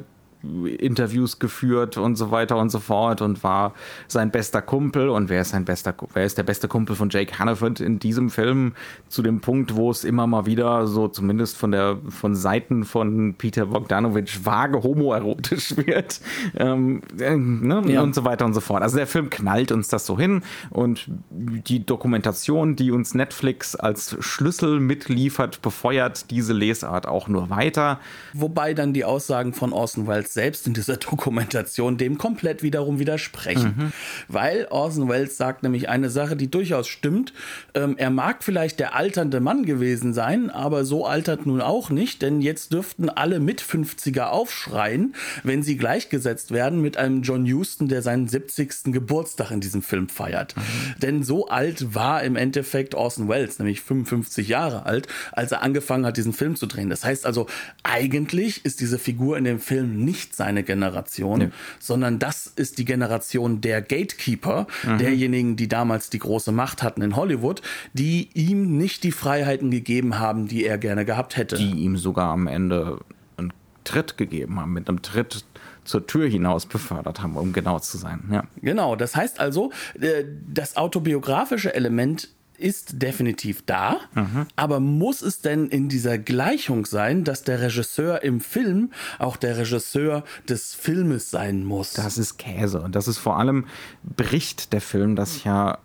S1: Interviews geführt und so weiter und so fort und war sein bester Kumpel. Und wer ist sein bester, wer ist der beste Kumpel von Jake Hannaford in diesem Film? Zu dem Punkt, wo es immer mal wieder so zumindest von der von Seiten von Peter Bogdanovich vage homoerotisch wird ähm, äh, ne? ja. und so weiter und so fort. Also der Film knallt uns das so hin und die Dokumentation, die uns Netflix als Schlüssel mitliefert, befeuert diese Lesart auch nur weiter.
S2: Wobei dann die Aussagen von Orson Welles selbst in dieser Dokumentation dem komplett wiederum widersprechen. Mhm. Weil Orson Welles sagt nämlich eine Sache, die durchaus stimmt. Ähm, er mag vielleicht der alternde Mann gewesen sein, aber so altert nun auch nicht, denn jetzt dürften alle mit 50er aufschreien, wenn sie gleichgesetzt werden mit einem John Huston, der seinen 70. Geburtstag in diesem Film feiert. Mhm. Denn so alt war im Endeffekt Orson Welles, nämlich 55 Jahre alt, als er angefangen hat, diesen Film zu drehen. Das heißt also, eigentlich ist diese Figur in dem Film nicht nicht seine Generation, nee. sondern das ist die Generation der Gatekeeper, mhm. derjenigen, die damals die große Macht hatten in Hollywood, die ihm nicht die Freiheiten gegeben haben, die er gerne gehabt hätte.
S1: Die ihm sogar am Ende einen Tritt gegeben haben, mit einem Tritt zur Tür hinaus befördert haben, um genau zu sein. Ja.
S2: Genau, das heißt also, äh, das autobiografische Element ist definitiv da, mhm. aber muss es denn in dieser Gleichung sein, dass der Regisseur im Film auch der Regisseur des Filmes sein muss?
S1: Das ist Käse und das ist vor allem bricht der Film das ja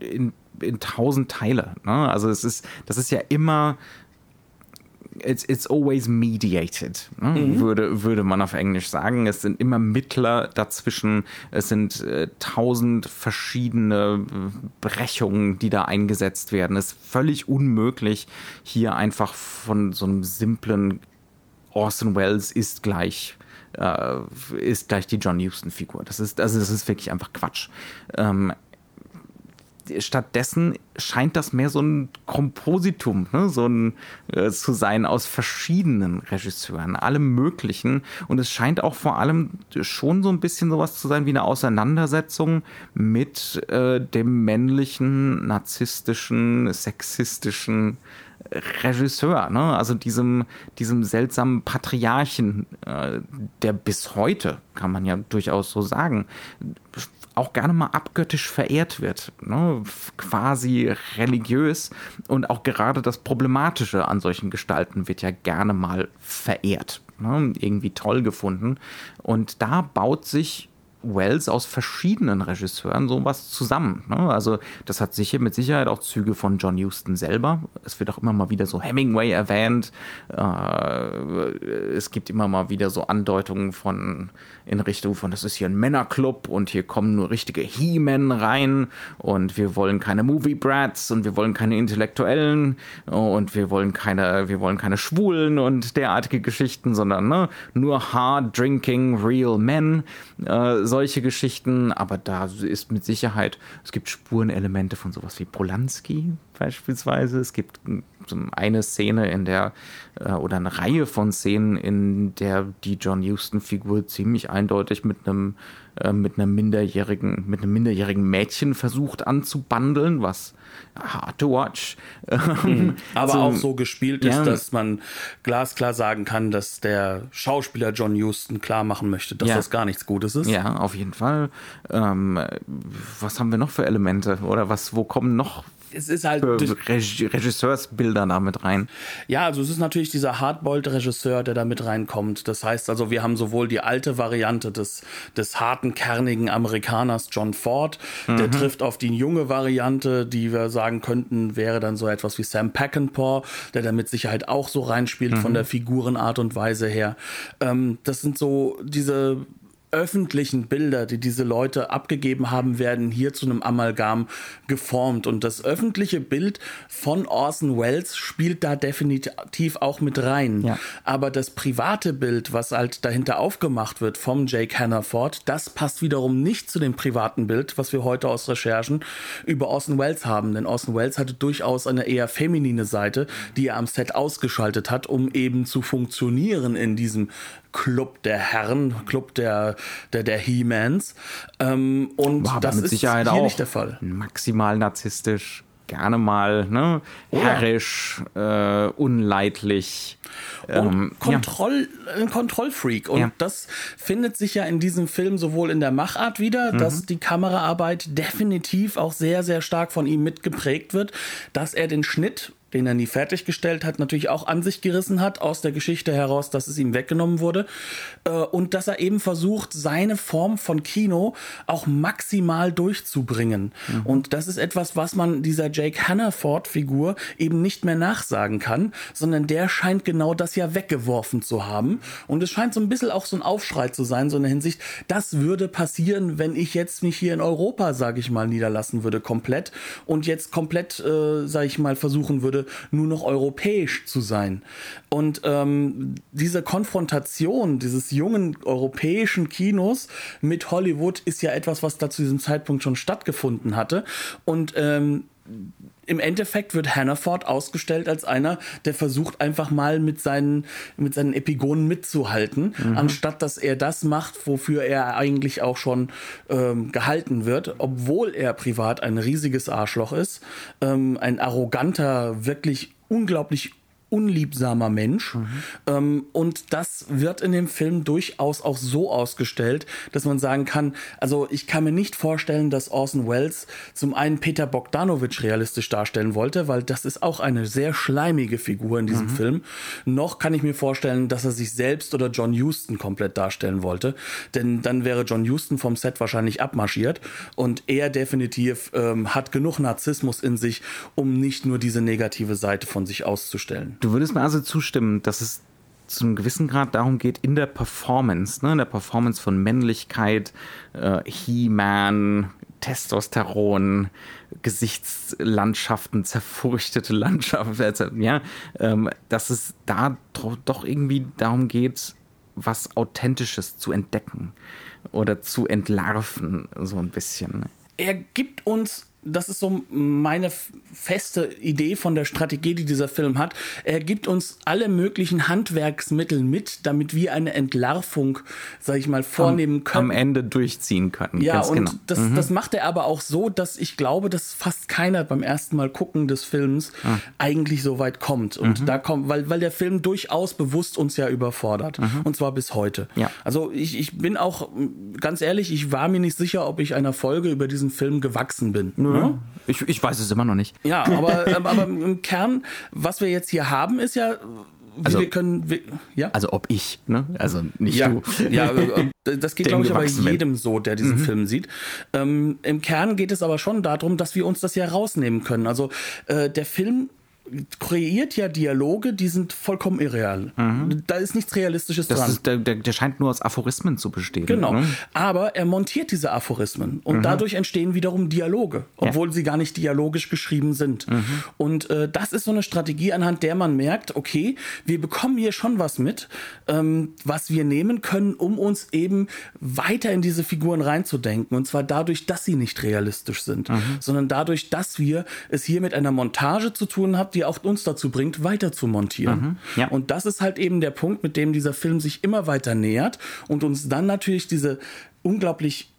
S1: in, in tausend Teile. Ne? Also es ist, das ist ja immer it's, it's always mediated, ne? mhm. würde, würde man auf Englisch sagen. Es sind immer Mittler dazwischen. Es sind äh, tausend verschiedene Brechungen, die da eingesetzt werden. Es ist völlig unmöglich, hier einfach von so einem simplen Orson Welles ist gleich äh, ist gleich die John Huston Figur. Das ist also das ist wirklich einfach Quatsch. Ähm, stattdessen scheint das mehr so ein Kompositum, ne? so ein äh, zu sein aus verschiedenen Regisseuren, allem möglichen. Und es scheint auch vor allem schon so ein bisschen sowas zu sein wie eine Auseinandersetzung mit äh, dem männlichen, narzisstischen, sexistischen Regisseur, ne? also diesem, diesem seltsamen Patriarchen, äh, der bis heute, kann man ja durchaus so sagen, auch gerne mal abgöttisch verehrt wird, ne? quasi religiös und auch gerade das Problematische an solchen Gestalten wird ja gerne mal verehrt, ne? irgendwie toll gefunden und da baut sich Wells aus verschiedenen Regisseuren sowas zusammen. Ne? Also das hat sicher mit Sicherheit auch Züge von John Huston selber. Es wird auch immer mal wieder so Hemingway erwähnt. Äh, es gibt immer mal wieder so Andeutungen von in Richtung von, das ist hier ein Männerclub und hier kommen nur richtige He-Men rein und wir wollen keine Movie-Brats und wir wollen keine Intellektuellen und wir wollen keine, wir wollen keine Schwulen und derartige Geschichten, sondern ne, nur hard-drinking real men, äh, solche Geschichten. Aber da ist mit Sicherheit, es gibt Spurenelemente von sowas wie Polanski beispielsweise. Es gibt eine Szene in der äh, oder eine Reihe von Szenen, in der die John Huston-Figur ziemlich eindeutig mit einem äh, mit einem minderjährigen mit einem minderjährigen Mädchen versucht anzubandeln, was hard to watch.
S2: Mhm. Aber so, auch so gespielt ist, ja. dass man glasklar sagen kann, dass der Schauspieler John Huston klar machen möchte, dass ja. das gar nichts Gutes ist.
S1: Ja, auf jeden Fall. Ähm, was haben wir noch für Elemente oder was? Wo kommen noch
S2: es ist halt
S1: Reg Regisseursbilder da mit rein.
S2: Ja, also es ist natürlich dieser Hardboiled-Regisseur, der da mit reinkommt. Das heißt also, wir haben sowohl die alte Variante des, des harten, kernigen Amerikaners John Ford, mhm. der trifft auf die junge Variante, die wir sagen könnten, wäre dann so etwas wie Sam Peckinpah, der da mit Sicherheit auch so reinspielt mhm. von der Figurenart und Weise her. Ähm, das sind so diese öffentlichen Bilder, die diese Leute abgegeben haben, werden hier zu einem Amalgam geformt. Und das öffentliche Bild von Orson Welles spielt da definitiv auch mit rein. Ja. Aber das private Bild, was halt dahinter aufgemacht wird vom Jake Hannaford, das passt wiederum nicht zu dem privaten Bild, was wir heute aus Recherchen über Orson Welles haben. Denn Orson Welles hatte durchaus eine eher feminine Seite, die er am Set ausgeschaltet hat, um eben zu funktionieren in diesem Club der Herren, Club der, der, der He-Mans. Ähm, und
S1: War
S2: das
S1: mit Sicherheit
S2: ist hier
S1: auch
S2: nicht der Fall.
S1: Maximal narzisstisch, gerne mal ne? Oh, herrisch, äh, unleidlich.
S2: Ähm, Kontroll, ja. ein Kontrollfreak. Und ja. das findet sich ja in diesem Film sowohl in der Machart wieder, mhm. dass die Kameraarbeit definitiv auch sehr, sehr stark von ihm mitgeprägt wird, dass er den Schnitt den er nie fertiggestellt hat, natürlich auch an sich gerissen hat, aus der Geschichte heraus, dass es ihm weggenommen wurde. Äh, und dass er eben versucht, seine Form von Kino auch maximal durchzubringen. Mhm. Und das ist etwas, was man dieser Jake Hannaford-Figur eben nicht mehr nachsagen kann, sondern der scheint genau das ja weggeworfen zu haben. Und es scheint so ein bisschen auch so ein Aufschrei zu sein, so in der Hinsicht, das würde passieren, wenn ich jetzt mich hier in Europa, sage ich mal, niederlassen würde, komplett und jetzt komplett, äh, sage ich mal, versuchen würde, würde, nur noch europäisch zu sein. Und ähm, diese Konfrontation dieses jungen europäischen Kinos mit Hollywood ist ja etwas, was da zu diesem Zeitpunkt schon stattgefunden hatte. Und ähm, im Endeffekt wird Hannaford ausgestellt als einer, der versucht einfach mal mit seinen, mit seinen Epigonen mitzuhalten, mhm. anstatt dass er das macht, wofür er eigentlich auch schon ähm, gehalten wird, obwohl er privat ein riesiges Arschloch ist, ähm, ein arroganter, wirklich unglaublich unliebsamer Mensch. Mhm. Ähm, und das wird in dem Film durchaus auch so ausgestellt, dass man sagen kann, also ich kann mir nicht vorstellen, dass Orson Welles zum einen Peter Bogdanovich realistisch darstellen wollte, weil das ist auch eine sehr schleimige Figur in diesem mhm. Film. Noch kann ich mir vorstellen, dass er sich selbst oder John Huston komplett darstellen wollte, denn dann wäre John Huston vom Set wahrscheinlich abmarschiert und er definitiv ähm, hat genug Narzissmus in sich, um nicht nur diese negative Seite von sich auszustellen.
S1: Du würdest mir also zustimmen, dass es zu einem gewissen Grad darum geht, in der Performance, ne, in der Performance von Männlichkeit, äh, He-Man, Testosteron, Gesichtslandschaften, zerfurchtete Landschaften, ja, ähm, dass es da doch irgendwie darum geht, was Authentisches zu entdecken oder zu entlarven, so ein bisschen.
S2: Er gibt uns das ist so meine feste Idee von der Strategie, die dieser Film hat. Er gibt uns alle möglichen Handwerksmittel mit, damit wir eine Entlarvung, sag ich mal, vornehmen können.
S1: Am Ende durchziehen können.
S2: Ja, und genau. das, mhm. das macht er aber auch so, dass ich glaube, dass fast keiner beim ersten Mal gucken des Films ah. eigentlich so weit kommt. Und mhm. da kommt, weil, weil der Film durchaus bewusst uns ja überfordert. Mhm. Und zwar bis heute. Ja. Also ich, ich bin auch, ganz ehrlich, ich war mir nicht sicher, ob ich einer Folge über diesen Film gewachsen bin.
S1: Nö. Ja? Ich, ich weiß es immer noch nicht.
S2: Ja, aber, aber im Kern, was wir jetzt hier haben, ist ja
S1: also,
S2: wir können, wir, ja?
S1: Also ob ich, ne? Also nicht
S2: ja,
S1: du.
S2: Ja, das geht, glaube ich, aber jedem so, der diesen mhm. Film sieht. Ähm, Im Kern geht es aber schon darum, dass wir uns das ja rausnehmen können. Also äh, der Film kreiert ja Dialoge, die sind vollkommen irreal. Mhm. Da ist nichts Realistisches
S1: das
S2: dran.
S1: Ist, der, der, scheint nur aus Aphorismen zu bestehen.
S2: Genau. Ne? Aber er montiert diese Aphorismen und mhm. dadurch entstehen wiederum Dialoge, obwohl ja. sie gar nicht dialogisch geschrieben sind. Mhm. Und äh, das ist so eine Strategie, anhand der man merkt, okay, wir bekommen hier schon was mit, ähm, was wir nehmen können, um uns eben weiter in diese Figuren reinzudenken. Und zwar dadurch, dass sie nicht realistisch sind, mhm. sondern dadurch, dass wir es hier mit einer Montage zu tun haben, die auch uns dazu bringt, weiter zu montieren. Mhm, ja. Und das ist halt eben der Punkt, mit dem dieser Film sich immer weiter nähert und uns dann natürlich diese unglaublich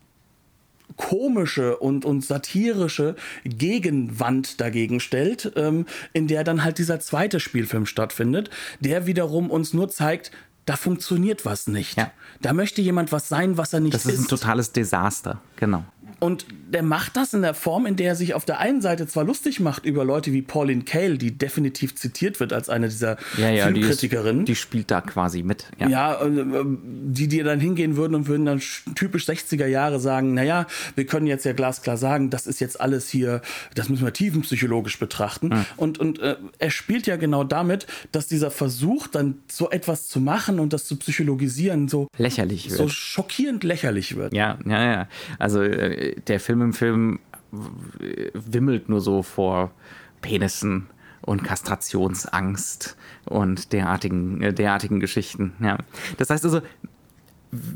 S2: komische und, und satirische Gegenwand dagegen stellt, ähm, in der dann halt dieser zweite Spielfilm stattfindet, der wiederum uns nur zeigt, da funktioniert was nicht. Ja. Da möchte jemand was sein, was er nicht
S1: ist. Das ist ein totales Desaster, genau.
S2: Und der macht das in der Form, in der er sich auf der einen Seite zwar lustig macht über Leute wie Pauline Kael, die definitiv zitiert wird als eine dieser
S1: ja, ja, Filmkritikerinnen. Die, die, spielt da quasi mit.
S2: Ja, ja äh, die, die dann hingehen würden und würden dann typisch 60er Jahre sagen, naja, wir können jetzt ja glasklar sagen, das ist jetzt alles hier, das müssen wir tiefenpsychologisch betrachten. Mhm. Und, und äh, er spielt ja genau damit, dass dieser Versuch, dann so etwas zu machen und das zu psychologisieren, so
S1: lächerlich wird.
S2: So schockierend lächerlich wird.
S1: Ja, ja, ja. Also äh, der Film im Film wimmelt nur so vor Penissen und Kastrationsangst und derartigen, äh, derartigen Geschichten. Ja. Das heißt also,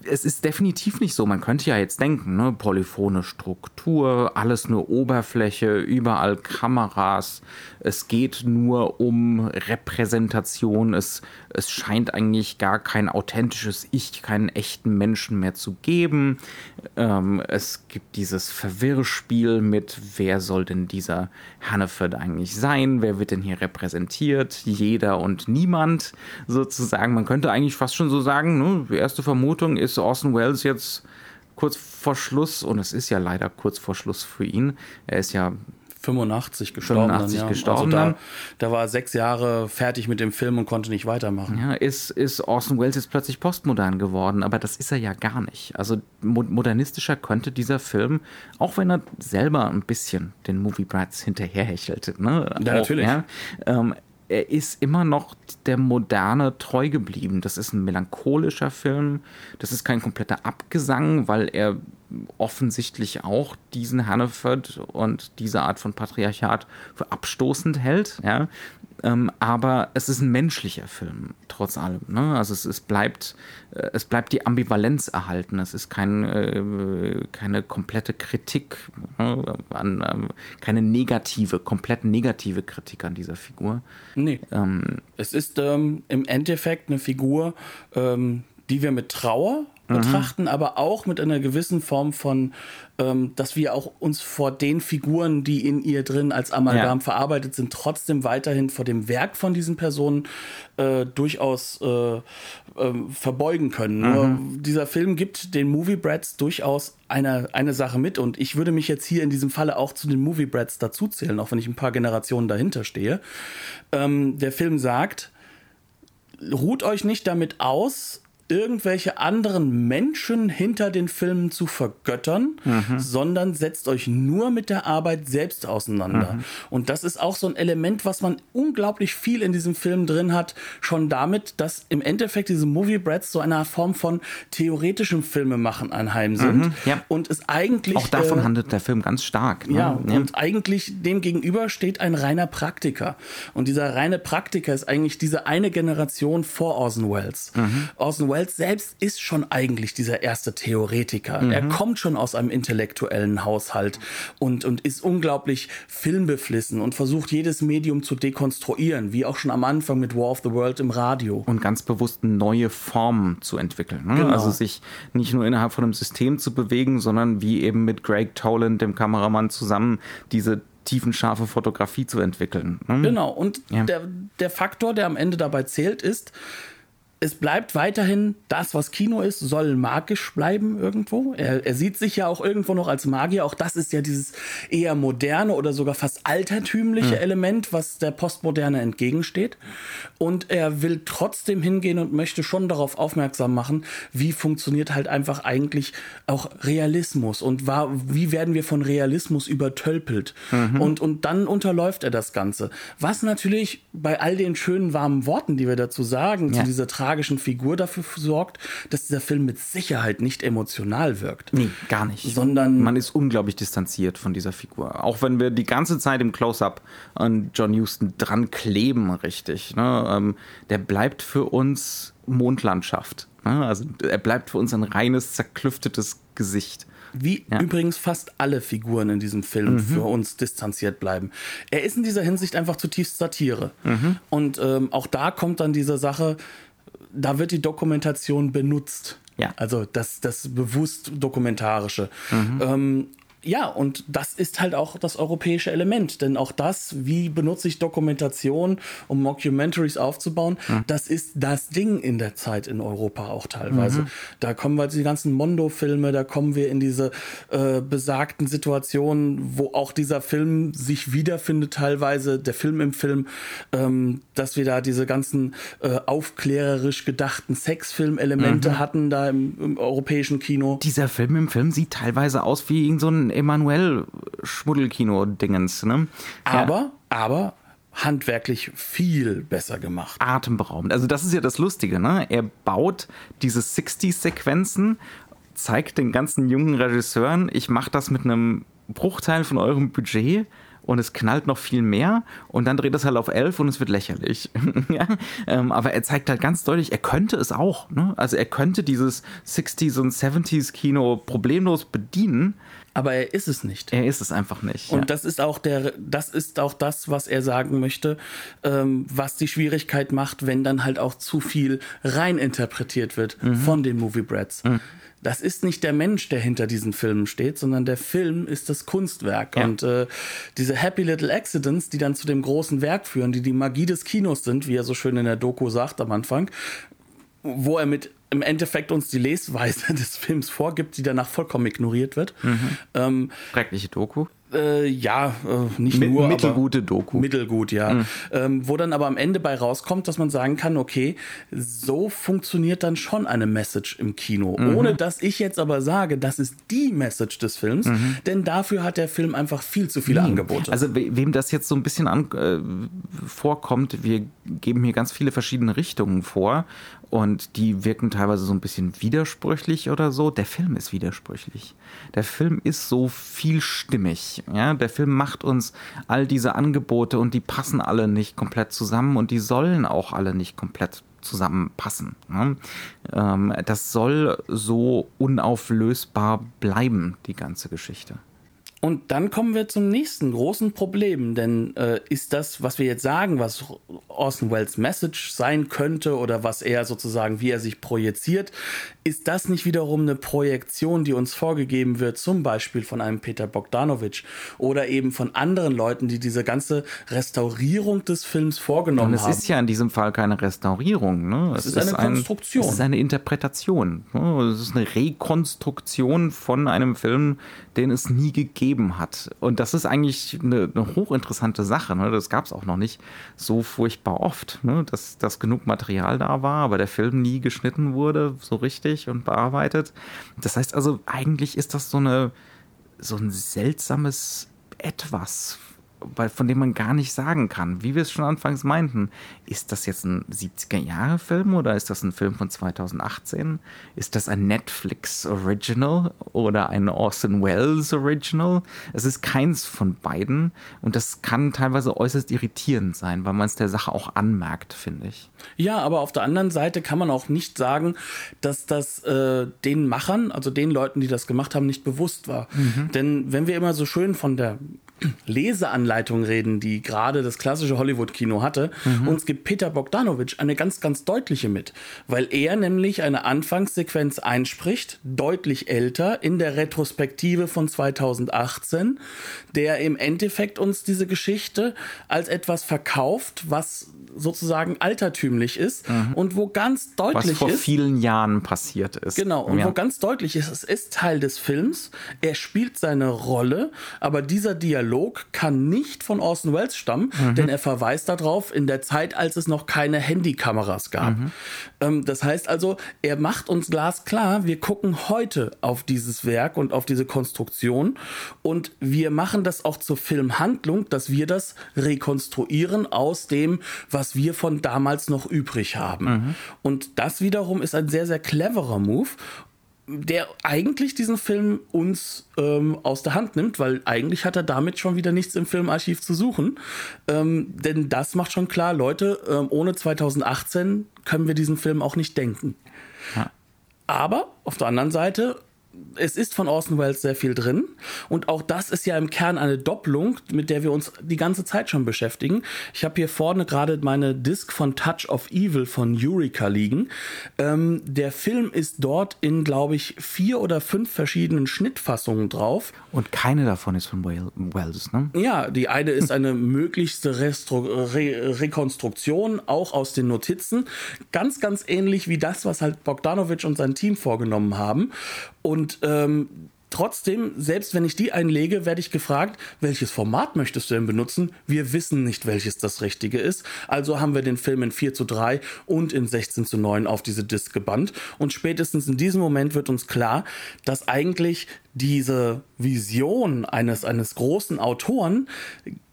S1: es ist definitiv nicht so. Man könnte ja jetzt denken, ne, polyphone Struktur, alles nur Oberfläche, überall Kameras. Es geht nur um Repräsentation. Es, es scheint eigentlich gar kein authentisches Ich, keinen echten Menschen mehr zu geben. Ähm, es gibt dieses Verwirrspiel mit, wer soll denn dieser Hannaford eigentlich sein? Wer wird denn hier repräsentiert? Jeder und niemand sozusagen. Man könnte eigentlich fast schon so sagen, ne, erste Vermutung Vermutung ist Orson Welles jetzt kurz vor Schluss, und es ist ja leider kurz vor Schluss für ihn, er ist ja
S2: 85 gestorben.
S1: 85 dann, ja. gestorben.
S2: Also da, da, war sechs Jahre fertig mit dem Film und konnte nicht weitermachen.
S1: Ja, ist, ist Orson Welles jetzt plötzlich postmodern geworden, aber das ist er ja gar nicht. Also modernistischer könnte dieser Film, auch wenn er selber ein bisschen den Movie Brides hinterherhechelt, ne?
S2: Ja, natürlich.
S1: Ja, ähm, er ist immer noch der Moderne treu geblieben. Das ist ein melancholischer Film. Das ist kein kompletter Abgesang, weil er offensichtlich auch diesen Hannaford und diese Art von Patriarchat für abstoßend hält. Ja? Ähm, aber es ist ein menschlicher Film, trotz allem. Ne? Also es, es, bleibt, äh, es bleibt die Ambivalenz erhalten. Es ist kein, äh, keine komplette Kritik, ne? an, ähm, keine negative, komplett negative Kritik an dieser Figur.
S2: Nee. Ähm, es ist ähm, im Endeffekt eine Figur, ähm, die wir mit Trauer betrachten, mhm. aber auch mit einer gewissen Form von, ähm, dass wir auch uns vor den Figuren, die in ihr drin als Amalgam ja. verarbeitet sind, trotzdem weiterhin vor dem Werk von diesen Personen äh, durchaus äh, äh, verbeugen können. Mhm. Nur dieser Film gibt den Movie Brats durchaus eine, eine Sache mit und ich würde mich jetzt hier in diesem Falle auch zu den Movie Brats dazuzählen, auch wenn ich ein paar Generationen dahinter stehe. Ähm, der Film sagt, ruht euch nicht damit aus, irgendwelche anderen Menschen hinter den Filmen zu vergöttern, mhm. sondern setzt euch nur mit der Arbeit selbst auseinander. Mhm. Und das ist auch so ein Element, was man unglaublich viel in diesem Film drin hat, schon damit, dass im Endeffekt diese Movie Brats so eine Form von theoretischem Filmemachen anheim sind. Mhm,
S1: ja.
S2: Und es eigentlich.
S1: Auch davon äh, handelt der Film ganz stark.
S2: Ne? Ja, ja, und eigentlich dem gegenüber steht ein reiner Praktiker. Und dieser reine Praktiker ist eigentlich diese eine Generation vor Orson Welles. Mhm. Orson Welles Wells selbst ist schon eigentlich dieser erste Theoretiker. Mhm. Er kommt schon aus einem intellektuellen Haushalt und, und ist unglaublich filmbeflissen und versucht jedes Medium zu dekonstruieren, wie auch schon am Anfang mit War of the World im Radio.
S1: Und ganz bewusst neue Formen zu entwickeln. Ne? Genau. Also sich nicht nur innerhalb von einem System zu bewegen, sondern wie eben mit Greg Toland, dem Kameramann, zusammen diese tiefenscharfe Fotografie zu entwickeln.
S2: Ne? Genau, und ja. der, der Faktor, der am Ende dabei zählt, ist, es bleibt weiterhin das, was Kino ist, soll magisch bleiben irgendwo. Er, er, sieht sich ja auch irgendwo noch als Magier. Auch das ist ja dieses eher moderne oder sogar fast altertümliche mhm. Element, was der Postmoderne entgegensteht. Und er will trotzdem hingehen und möchte schon darauf aufmerksam machen, wie funktioniert halt einfach eigentlich auch Realismus und war, wie werden wir von Realismus übertölpelt. Mhm. Und, und dann unterläuft er das Ganze. Was natürlich bei all den schönen warmen Worten, die wir dazu sagen, ja. zu dieser Tragik, tragischen Figur dafür sorgt, dass dieser Film mit Sicherheit nicht emotional wirkt.
S1: Nee, gar nicht. Sondern man ist unglaublich distanziert von dieser Figur. Auch wenn wir die ganze Zeit im Close-up an John Huston dran kleben, richtig. Ne? Ähm, der bleibt für uns Mondlandschaft. Ne? Also er bleibt für uns ein reines, zerklüftetes Gesicht.
S2: Wie ja. übrigens fast alle Figuren in diesem Film mhm. für uns distanziert bleiben. Er ist in dieser Hinsicht einfach zutiefst Satire. Mhm. Und ähm, auch da kommt dann diese Sache, da wird die Dokumentation benutzt. Ja. Also das, das bewusst Dokumentarische. Mhm. Ähm, ja, und das ist halt auch das europäische Element, denn auch das, wie benutze ich Dokumentation, um Mockumentaries aufzubauen, mhm. das ist das Ding in der Zeit in Europa auch teilweise. Mhm. Da kommen wir die ganzen Mondo-Filme, da kommen wir in diese äh, besagten Situationen, wo auch dieser Film sich wiederfindet teilweise, der Film im Film, ähm, dass wir da diese ganzen äh, aufklärerisch gedachten Sexfilm-Elemente mhm. hatten da im, im europäischen Kino.
S1: Dieser Film im Film sieht teilweise aus wie irgend so ein Emanuel-Schmuddelkino-Dingens. Ne?
S2: Aber, ja. aber handwerklich viel besser gemacht.
S1: Atemberaubend. Also das ist ja das Lustige, ne? Er baut diese 60-Sequenzen, zeigt den ganzen jungen Regisseuren, ich mache das mit einem Bruchteil von eurem Budget und es knallt noch viel mehr und dann dreht es halt auf 11 und es wird lächerlich. ja? ähm, aber er zeigt halt ganz deutlich, er könnte es auch. Ne? Also er könnte dieses 60s und 70s Kino problemlos bedienen.
S2: Aber er ist es nicht.
S1: Er ist es einfach nicht.
S2: Und ja. das ist auch der, das ist auch das, was er sagen möchte, ähm, was die Schwierigkeit macht, wenn dann halt auch zu viel reininterpretiert wird mhm. von den Movie Brats. Mhm das ist nicht der Mensch, der hinter diesen Filmen steht, sondern der Film ist das Kunstwerk. Ja. Und äh, diese Happy Little Accidents, die dann zu dem großen Werk führen, die die Magie des Kinos sind, wie er so schön in der Doku sagt am Anfang, wo er mit im Endeffekt uns die Lesweise des Films vorgibt, die danach vollkommen ignoriert wird.
S1: Mhm. Ähm, Schreckliche Doku.
S2: Äh, ja, äh, nicht
S1: M
S2: nur.
S1: Mittelgute Doku.
S2: Mittelgut, ja. Mhm. Ähm, wo dann aber am Ende bei rauskommt, dass man sagen kann, okay, so funktioniert dann schon eine Message im Kino. Mhm. Ohne dass ich jetzt aber sage, das ist die Message des Films, mhm. denn dafür hat der Film einfach viel zu viele Angebote.
S1: Also we wem das jetzt so ein bisschen an, äh, vorkommt, wir geben hier ganz viele verschiedene Richtungen vor und die wirken teilweise so ein bisschen widersprüchlich oder so. Der Film ist widersprüchlich. Der Film ist so vielstimmig. Ja, der Film macht uns all diese Angebote und die passen alle nicht komplett zusammen und die sollen auch alle nicht komplett zusammenpassen. Ne? Ähm, das soll so unauflösbar bleiben, die ganze Geschichte.
S2: Und dann kommen wir zum nächsten großen Problem, denn äh, ist das, was wir jetzt sagen, was Orson Welles Message sein könnte oder was er sozusagen, wie er sich projiziert, ist das nicht wiederum eine Projektion, die uns vorgegeben wird, zum Beispiel von einem Peter Bogdanovich oder eben von anderen Leuten, die diese ganze Restaurierung des Films vorgenommen haben?
S1: Und es ist ja in diesem Fall keine Restaurierung, ne?
S2: Es, es ist, ist, eine Konstruktion.
S1: es ist eine Interpretation. Ne? Es ist eine Rekonstruktion von einem Film, den es nie gegeben hat. Und das ist eigentlich eine, eine hochinteressante Sache. Ne? Das gab es auch noch nicht so furchtbar oft, ne? dass, dass genug Material da war, aber der Film nie geschnitten wurde, so richtig und bearbeitet. Das heißt also, eigentlich ist das so eine so ein seltsames Etwas, von dem man gar nicht sagen kann, wie wir es schon anfangs meinten, ist das jetzt ein 70er-Jahre-Film oder ist das ein Film von 2018? Ist das ein Netflix-Original oder ein Orson Welles-Original? Es ist keins von beiden und das kann teilweise äußerst irritierend sein, weil man es der Sache auch anmerkt, finde ich.
S2: Ja, aber auf der anderen Seite kann man auch nicht sagen, dass das äh, den Machern, also den Leuten, die das gemacht haben, nicht bewusst war. Mhm. Denn wenn wir immer so schön von der Leseanleitung reden, die gerade das klassische Hollywood-Kino hatte. Mhm. Uns gibt Peter Bogdanovich eine ganz, ganz deutliche mit, weil er nämlich eine Anfangssequenz einspricht, deutlich älter, in der Retrospektive von 2018, der im Endeffekt uns diese Geschichte als etwas verkauft, was sozusagen altertümlich ist mhm. und wo ganz deutlich ist.
S1: Was vor
S2: ist,
S1: vielen Jahren passiert ist.
S2: Genau, und ja. wo ganz deutlich ist, es ist Teil des Films, er spielt seine Rolle, aber dieser Dialog kann nicht von Orson Welles stammen, mhm. denn er verweist darauf in der Zeit, als es noch keine Handykameras gab. Mhm. Ähm, das heißt also, er macht uns glasklar, wir gucken heute auf dieses Werk und auf diese Konstruktion und wir machen das auch zur Filmhandlung, dass wir das rekonstruieren aus dem, was wir von damals noch übrig haben. Mhm. Und das wiederum ist ein sehr, sehr cleverer Move der eigentlich diesen Film uns ähm, aus der Hand nimmt, weil eigentlich hat er damit schon wieder nichts im Filmarchiv zu suchen. Ähm, denn das macht schon klar, Leute, ähm, ohne 2018 können wir diesen Film auch nicht denken. Ja. Aber auf der anderen Seite es ist von Orson Welles sehr viel drin. Und auch das ist ja im Kern eine Doppelung, mit der wir uns die ganze Zeit schon beschäftigen. Ich habe hier vorne gerade meine Disc von Touch of Evil von Eureka liegen. Ähm, der Film ist dort in, glaube ich, vier oder fünf verschiedenen Schnittfassungen drauf.
S1: Und keine davon ist von Welles, ne?
S2: Ja, die eine ist eine möglichste Restru Re Rekonstruktion, auch aus den Notizen. Ganz, ganz ähnlich wie das, was halt Bogdanovich und sein Team vorgenommen haben. Und ähm, trotzdem, selbst wenn ich die einlege, werde ich gefragt, welches Format möchtest du denn benutzen? Wir wissen nicht, welches das richtige ist. Also haben wir den Film in 4 zu 3 und in 16 zu 9 auf diese Disc gebannt. Und spätestens in diesem Moment wird uns klar, dass eigentlich diese Vision eines, eines großen Autoren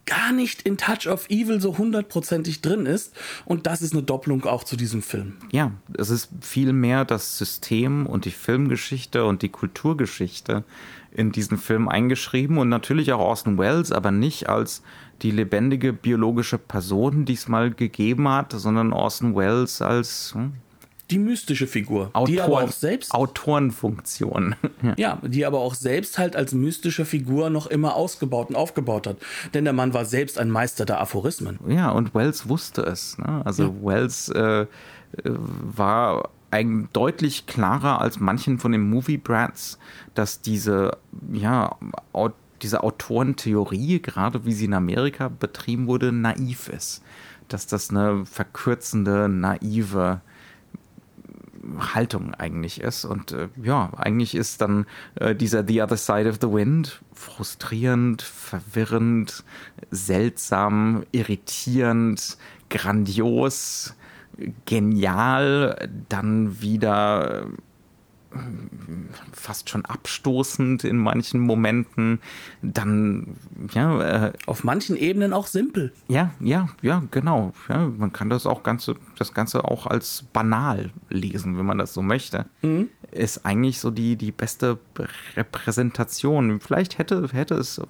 S2: gar nicht in Touch of Evil so hundertprozentig drin ist. Und das ist eine Doppelung auch zu diesem Film.
S1: Ja, es ist viel mehr das System und die Filmgeschichte und die Kulturgeschichte in diesen Film eingeschrieben und natürlich auch Orson Welles, aber nicht als die lebendige biologische Person, die es mal gegeben hat, sondern Orson Welles als hm,
S2: die mystische Figur,
S1: Autoren,
S2: die
S1: aber auch selbst Autorenfunktion.
S2: ja, die aber auch selbst halt als mystische Figur noch immer ausgebaut und aufgebaut hat, denn der Mann war selbst ein Meister der Aphorismen.
S1: Ja, und Wells wusste es. Ne? Also ja. Wells äh, äh war ein deutlich klarer als manchen von den Movie Brats, dass diese ja diese Autorentheorie, gerade wie sie in Amerika betrieben wurde, naiv ist. Dass das eine verkürzende, naive Haltung eigentlich ist. Und äh, ja, eigentlich ist dann äh, dieser The Other Side of the Wind frustrierend, verwirrend, seltsam, irritierend, grandios, genial, dann wieder fast schon abstoßend in manchen Momenten, dann ja
S2: äh, auf manchen Ebenen auch simpel.
S1: Ja, ja, ja, genau. Ja, man kann das auch ganze das ganze auch als banal lesen, wenn man das so möchte. Mhm. Ist eigentlich so die die beste Repräsentation. Vielleicht hätte hätte es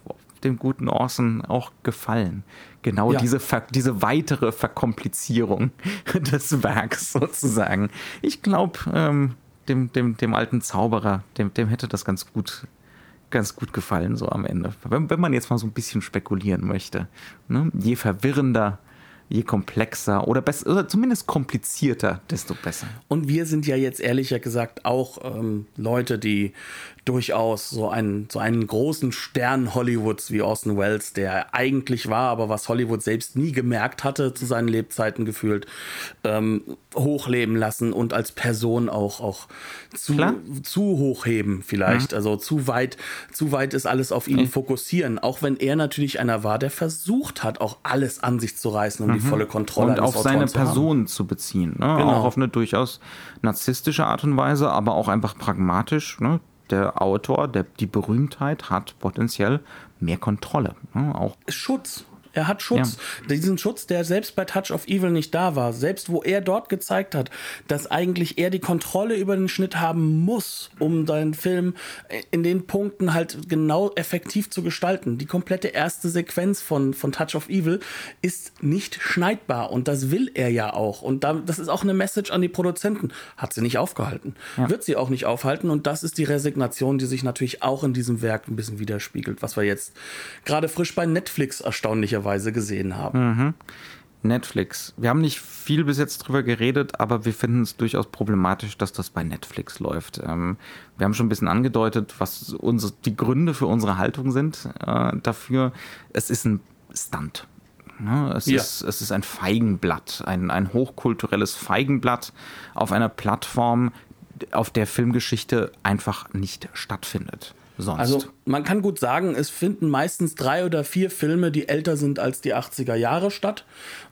S1: dem guten Orson auch gefallen. Genau ja. diese, diese weitere Verkomplizierung des Werks sozusagen. Ich glaube, ähm, dem, dem, dem alten Zauberer, dem, dem hätte das ganz gut, ganz gut gefallen, so am Ende. Wenn, wenn man jetzt mal so ein bisschen spekulieren möchte. Ne? Je verwirrender je komplexer oder besser oder zumindest komplizierter, desto besser.
S2: Und wir sind ja jetzt ehrlicher gesagt auch ähm, Leute, die durchaus so einen, so einen großen Stern Hollywoods wie Orson Welles, der eigentlich war, aber was Hollywood selbst nie gemerkt hatte zu seinen Lebzeiten gefühlt, ähm, hochleben lassen und als Person auch, auch zu, zu hochheben vielleicht. Mhm. Also zu weit, zu weit ist alles auf ihn mhm. fokussieren. Auch wenn er natürlich einer war, der versucht hat, auch alles an sich zu reißen, um mhm. die volle Kontrolle
S1: und auf seine zu Person zu beziehen. Ne? Genau. Auch auf eine durchaus narzisstische Art und Weise, aber auch einfach pragmatisch. Ne? Der Autor, der, die Berühmtheit hat potenziell mehr Kontrolle. Ne? Auch
S2: Schutz. Er hat Schutz. Ja. Diesen Schutz, der selbst bei Touch of Evil nicht da war. Selbst wo er dort gezeigt hat, dass eigentlich er die Kontrolle über den Schnitt haben muss, um seinen Film in den Punkten halt genau effektiv zu gestalten. Die komplette erste Sequenz von, von Touch of Evil ist nicht schneidbar und das will er ja auch. Und da, das ist auch eine Message an die Produzenten. Hat sie nicht aufgehalten. Ja. Wird sie auch nicht aufhalten und das ist die Resignation, die sich natürlich auch in diesem Werk ein bisschen widerspiegelt, was wir jetzt gerade frisch bei Netflix erstaunlicherweise gesehen haben.
S1: Mhm. Netflix. Wir haben nicht viel bis jetzt drüber geredet, aber wir finden es durchaus problematisch, dass das bei Netflix läuft. Ähm, wir haben schon ein bisschen angedeutet, was unsere, die Gründe für unsere Haltung sind äh, dafür. Es ist ein Stunt. Ne? Es, ja. ist, es ist ein Feigenblatt, ein, ein hochkulturelles Feigenblatt auf einer Plattform, auf der Filmgeschichte einfach nicht stattfindet. Sonst.
S2: Also man kann gut sagen, es finden meistens drei oder vier Filme, die älter sind als die 80er Jahre statt.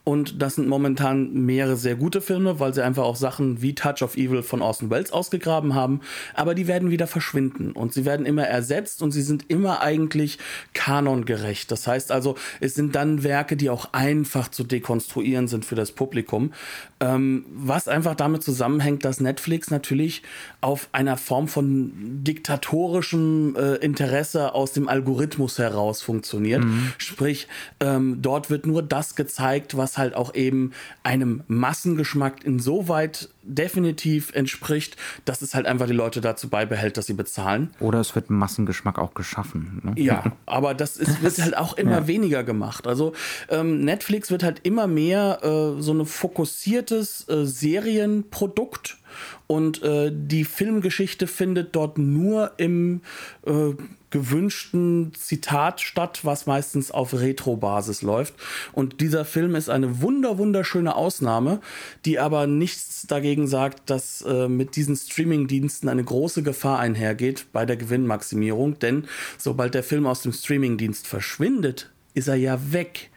S2: Und das sind momentan mehrere sehr gute Filme, weil sie einfach auch Sachen wie Touch of Evil von Orson Welles ausgegraben haben. Aber die werden wieder verschwinden und sie werden immer ersetzt und sie sind immer eigentlich kanongerecht. Das heißt also, es sind dann Werke, die auch einfach zu dekonstruieren sind für das Publikum. Ähm, was einfach damit zusammenhängt, dass Netflix natürlich auf einer Form von diktatorischem äh, Interesse aus dem Algorithmus heraus funktioniert. Mhm. Sprich, ähm, dort wird nur das gezeigt, was halt auch eben einem Massengeschmack insoweit definitiv entspricht, dass es halt einfach die Leute dazu beibehält, dass sie bezahlen.
S1: Oder es wird Massengeschmack auch geschaffen.
S2: Ne? Ja, aber das ist, wird halt auch immer ja. weniger gemacht. Also ähm, Netflix wird halt immer mehr äh, so ein fokussiertes äh, Serienprodukt und äh, die Filmgeschichte findet dort nur im äh, gewünschten Zitat statt, was meistens auf Retro-Basis läuft. Und dieser Film ist eine wunder wunderschöne Ausnahme, die aber nichts dagegen sagt, dass äh, mit diesen Streaming-Diensten eine große Gefahr einhergeht bei der Gewinnmaximierung. Denn sobald der Film aus dem Streaming-Dienst verschwindet, ist er ja weg.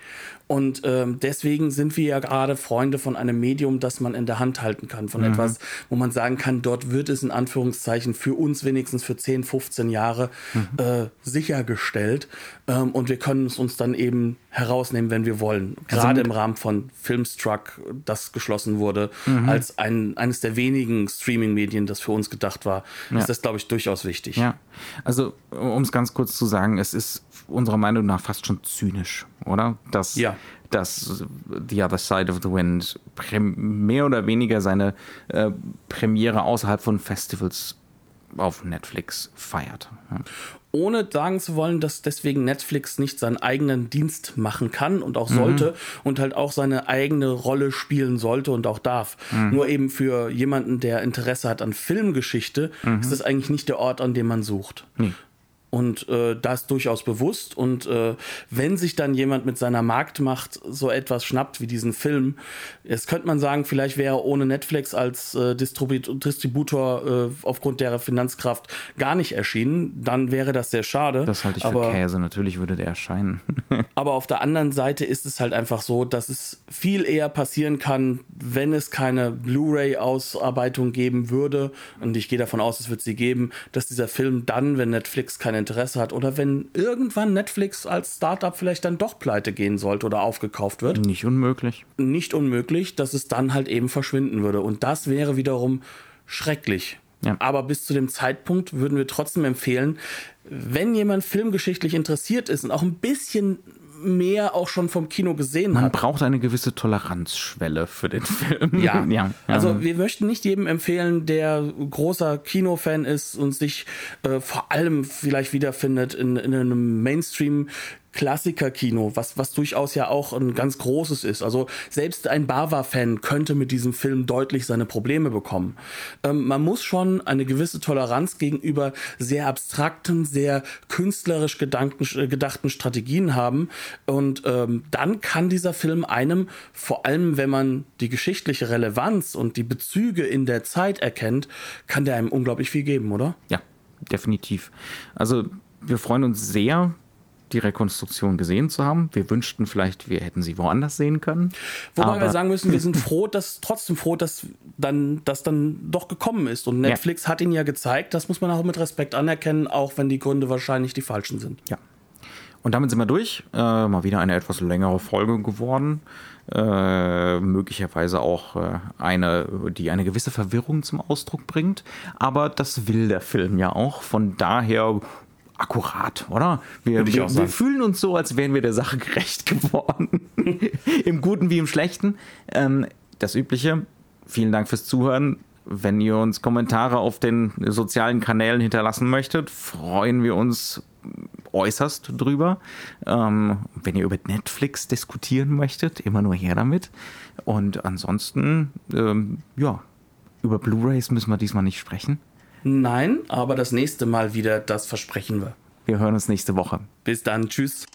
S2: Und ähm, deswegen sind wir ja gerade Freunde von einem Medium, das man in der Hand halten kann. Von mhm. etwas, wo man sagen kann, dort wird es in Anführungszeichen für uns wenigstens für 10, 15 Jahre mhm. äh, sichergestellt. Ähm, und wir können es uns dann eben herausnehmen, wenn wir wollen. Also gerade also im Rahmen von Filmstruck, das geschlossen wurde, mhm. als ein, eines der wenigen Streaming-Medien, das für uns gedacht war, ja. ist das, glaube ich, durchaus wichtig.
S1: Ja, also um es ganz kurz zu sagen, es ist unserer Meinung nach fast schon zynisch, oder? Dass, ja. dass The Other Side of the Wind mehr oder weniger seine äh, Premiere außerhalb von Festivals auf Netflix feiert. Ja.
S2: Ohne sagen zu wollen, dass deswegen Netflix nicht seinen eigenen Dienst machen kann und auch sollte mhm. und halt auch seine eigene Rolle spielen sollte und auch darf. Mhm. Nur eben für jemanden, der Interesse hat an Filmgeschichte, mhm. ist das eigentlich nicht der Ort, an dem man sucht. Nee. Und äh, das durchaus bewusst. Und äh, wenn sich dann jemand mit seiner Marktmacht so etwas schnappt wie diesen Film, jetzt könnte man sagen, vielleicht wäre er ohne Netflix als äh, Distributor äh, aufgrund der Finanzkraft gar nicht erschienen, dann wäre das sehr schade.
S1: Das halte ich aber, für Käse, natürlich würde der erscheinen.
S2: aber auf der anderen Seite ist es halt einfach so, dass es viel eher passieren kann, wenn es keine Blu-ray-Ausarbeitung geben würde. Und ich gehe davon aus, es wird sie geben, dass dieser Film dann, wenn Netflix keine Interesse hat oder wenn irgendwann Netflix als Startup vielleicht dann doch pleite gehen sollte oder aufgekauft wird.
S1: Nicht unmöglich.
S2: Nicht unmöglich, dass es dann halt eben verschwinden würde. Und das wäre wiederum schrecklich. Ja. Aber bis zu dem Zeitpunkt würden wir trotzdem empfehlen, wenn jemand filmgeschichtlich interessiert ist und auch ein bisschen mehr auch schon vom Kino gesehen
S1: Man
S2: hat.
S1: Man braucht eine gewisse Toleranzschwelle für den Film.
S2: Ja. ja. Also wir möchten nicht jedem empfehlen, der großer Kinofan ist und sich äh, vor allem vielleicht wiederfindet in, in einem Mainstream Klassiker-Kino, was, was durchaus ja auch ein ganz großes ist. Also selbst ein Bava-Fan könnte mit diesem Film deutlich seine Probleme bekommen. Ähm, man muss schon eine gewisse Toleranz gegenüber sehr abstrakten, sehr künstlerisch äh, gedachten Strategien haben. Und ähm, dann kann dieser Film einem, vor allem wenn man die geschichtliche Relevanz und die Bezüge in der Zeit erkennt, kann der einem unglaublich viel geben, oder?
S1: Ja, definitiv. Also wir freuen uns sehr, die Rekonstruktion gesehen zu haben. Wir wünschten vielleicht, wir hätten sie woanders sehen können.
S2: Wobei wir sagen müssen, wir sind froh, dass trotzdem froh, dass dann das dann doch gekommen ist. Und Netflix ja. hat ihn ja gezeigt. Das muss man auch mit Respekt anerkennen, auch wenn die Gründe wahrscheinlich die falschen sind.
S1: Ja. Und damit sind wir durch. Äh, mal wieder eine etwas längere Folge geworden. Äh, möglicherweise auch äh, eine, die eine gewisse Verwirrung zum Ausdruck bringt. Aber das will der Film ja auch. Von daher akkurat, oder? Wir, wir, wir, fühlen uns so, als wären wir der Sache gerecht geworden. Im Guten wie im Schlechten. Ähm, das Übliche. Vielen Dank fürs Zuhören. Wenn ihr uns Kommentare auf den sozialen Kanälen hinterlassen möchtet, freuen wir uns äußerst drüber. Ähm, wenn ihr über Netflix diskutieren möchtet, immer nur her damit. Und ansonsten, ähm, ja, über Blu-rays müssen wir diesmal nicht sprechen.
S2: Nein, aber das nächste Mal wieder, das versprechen wir.
S1: Wir hören uns nächste Woche.
S2: Bis dann, tschüss.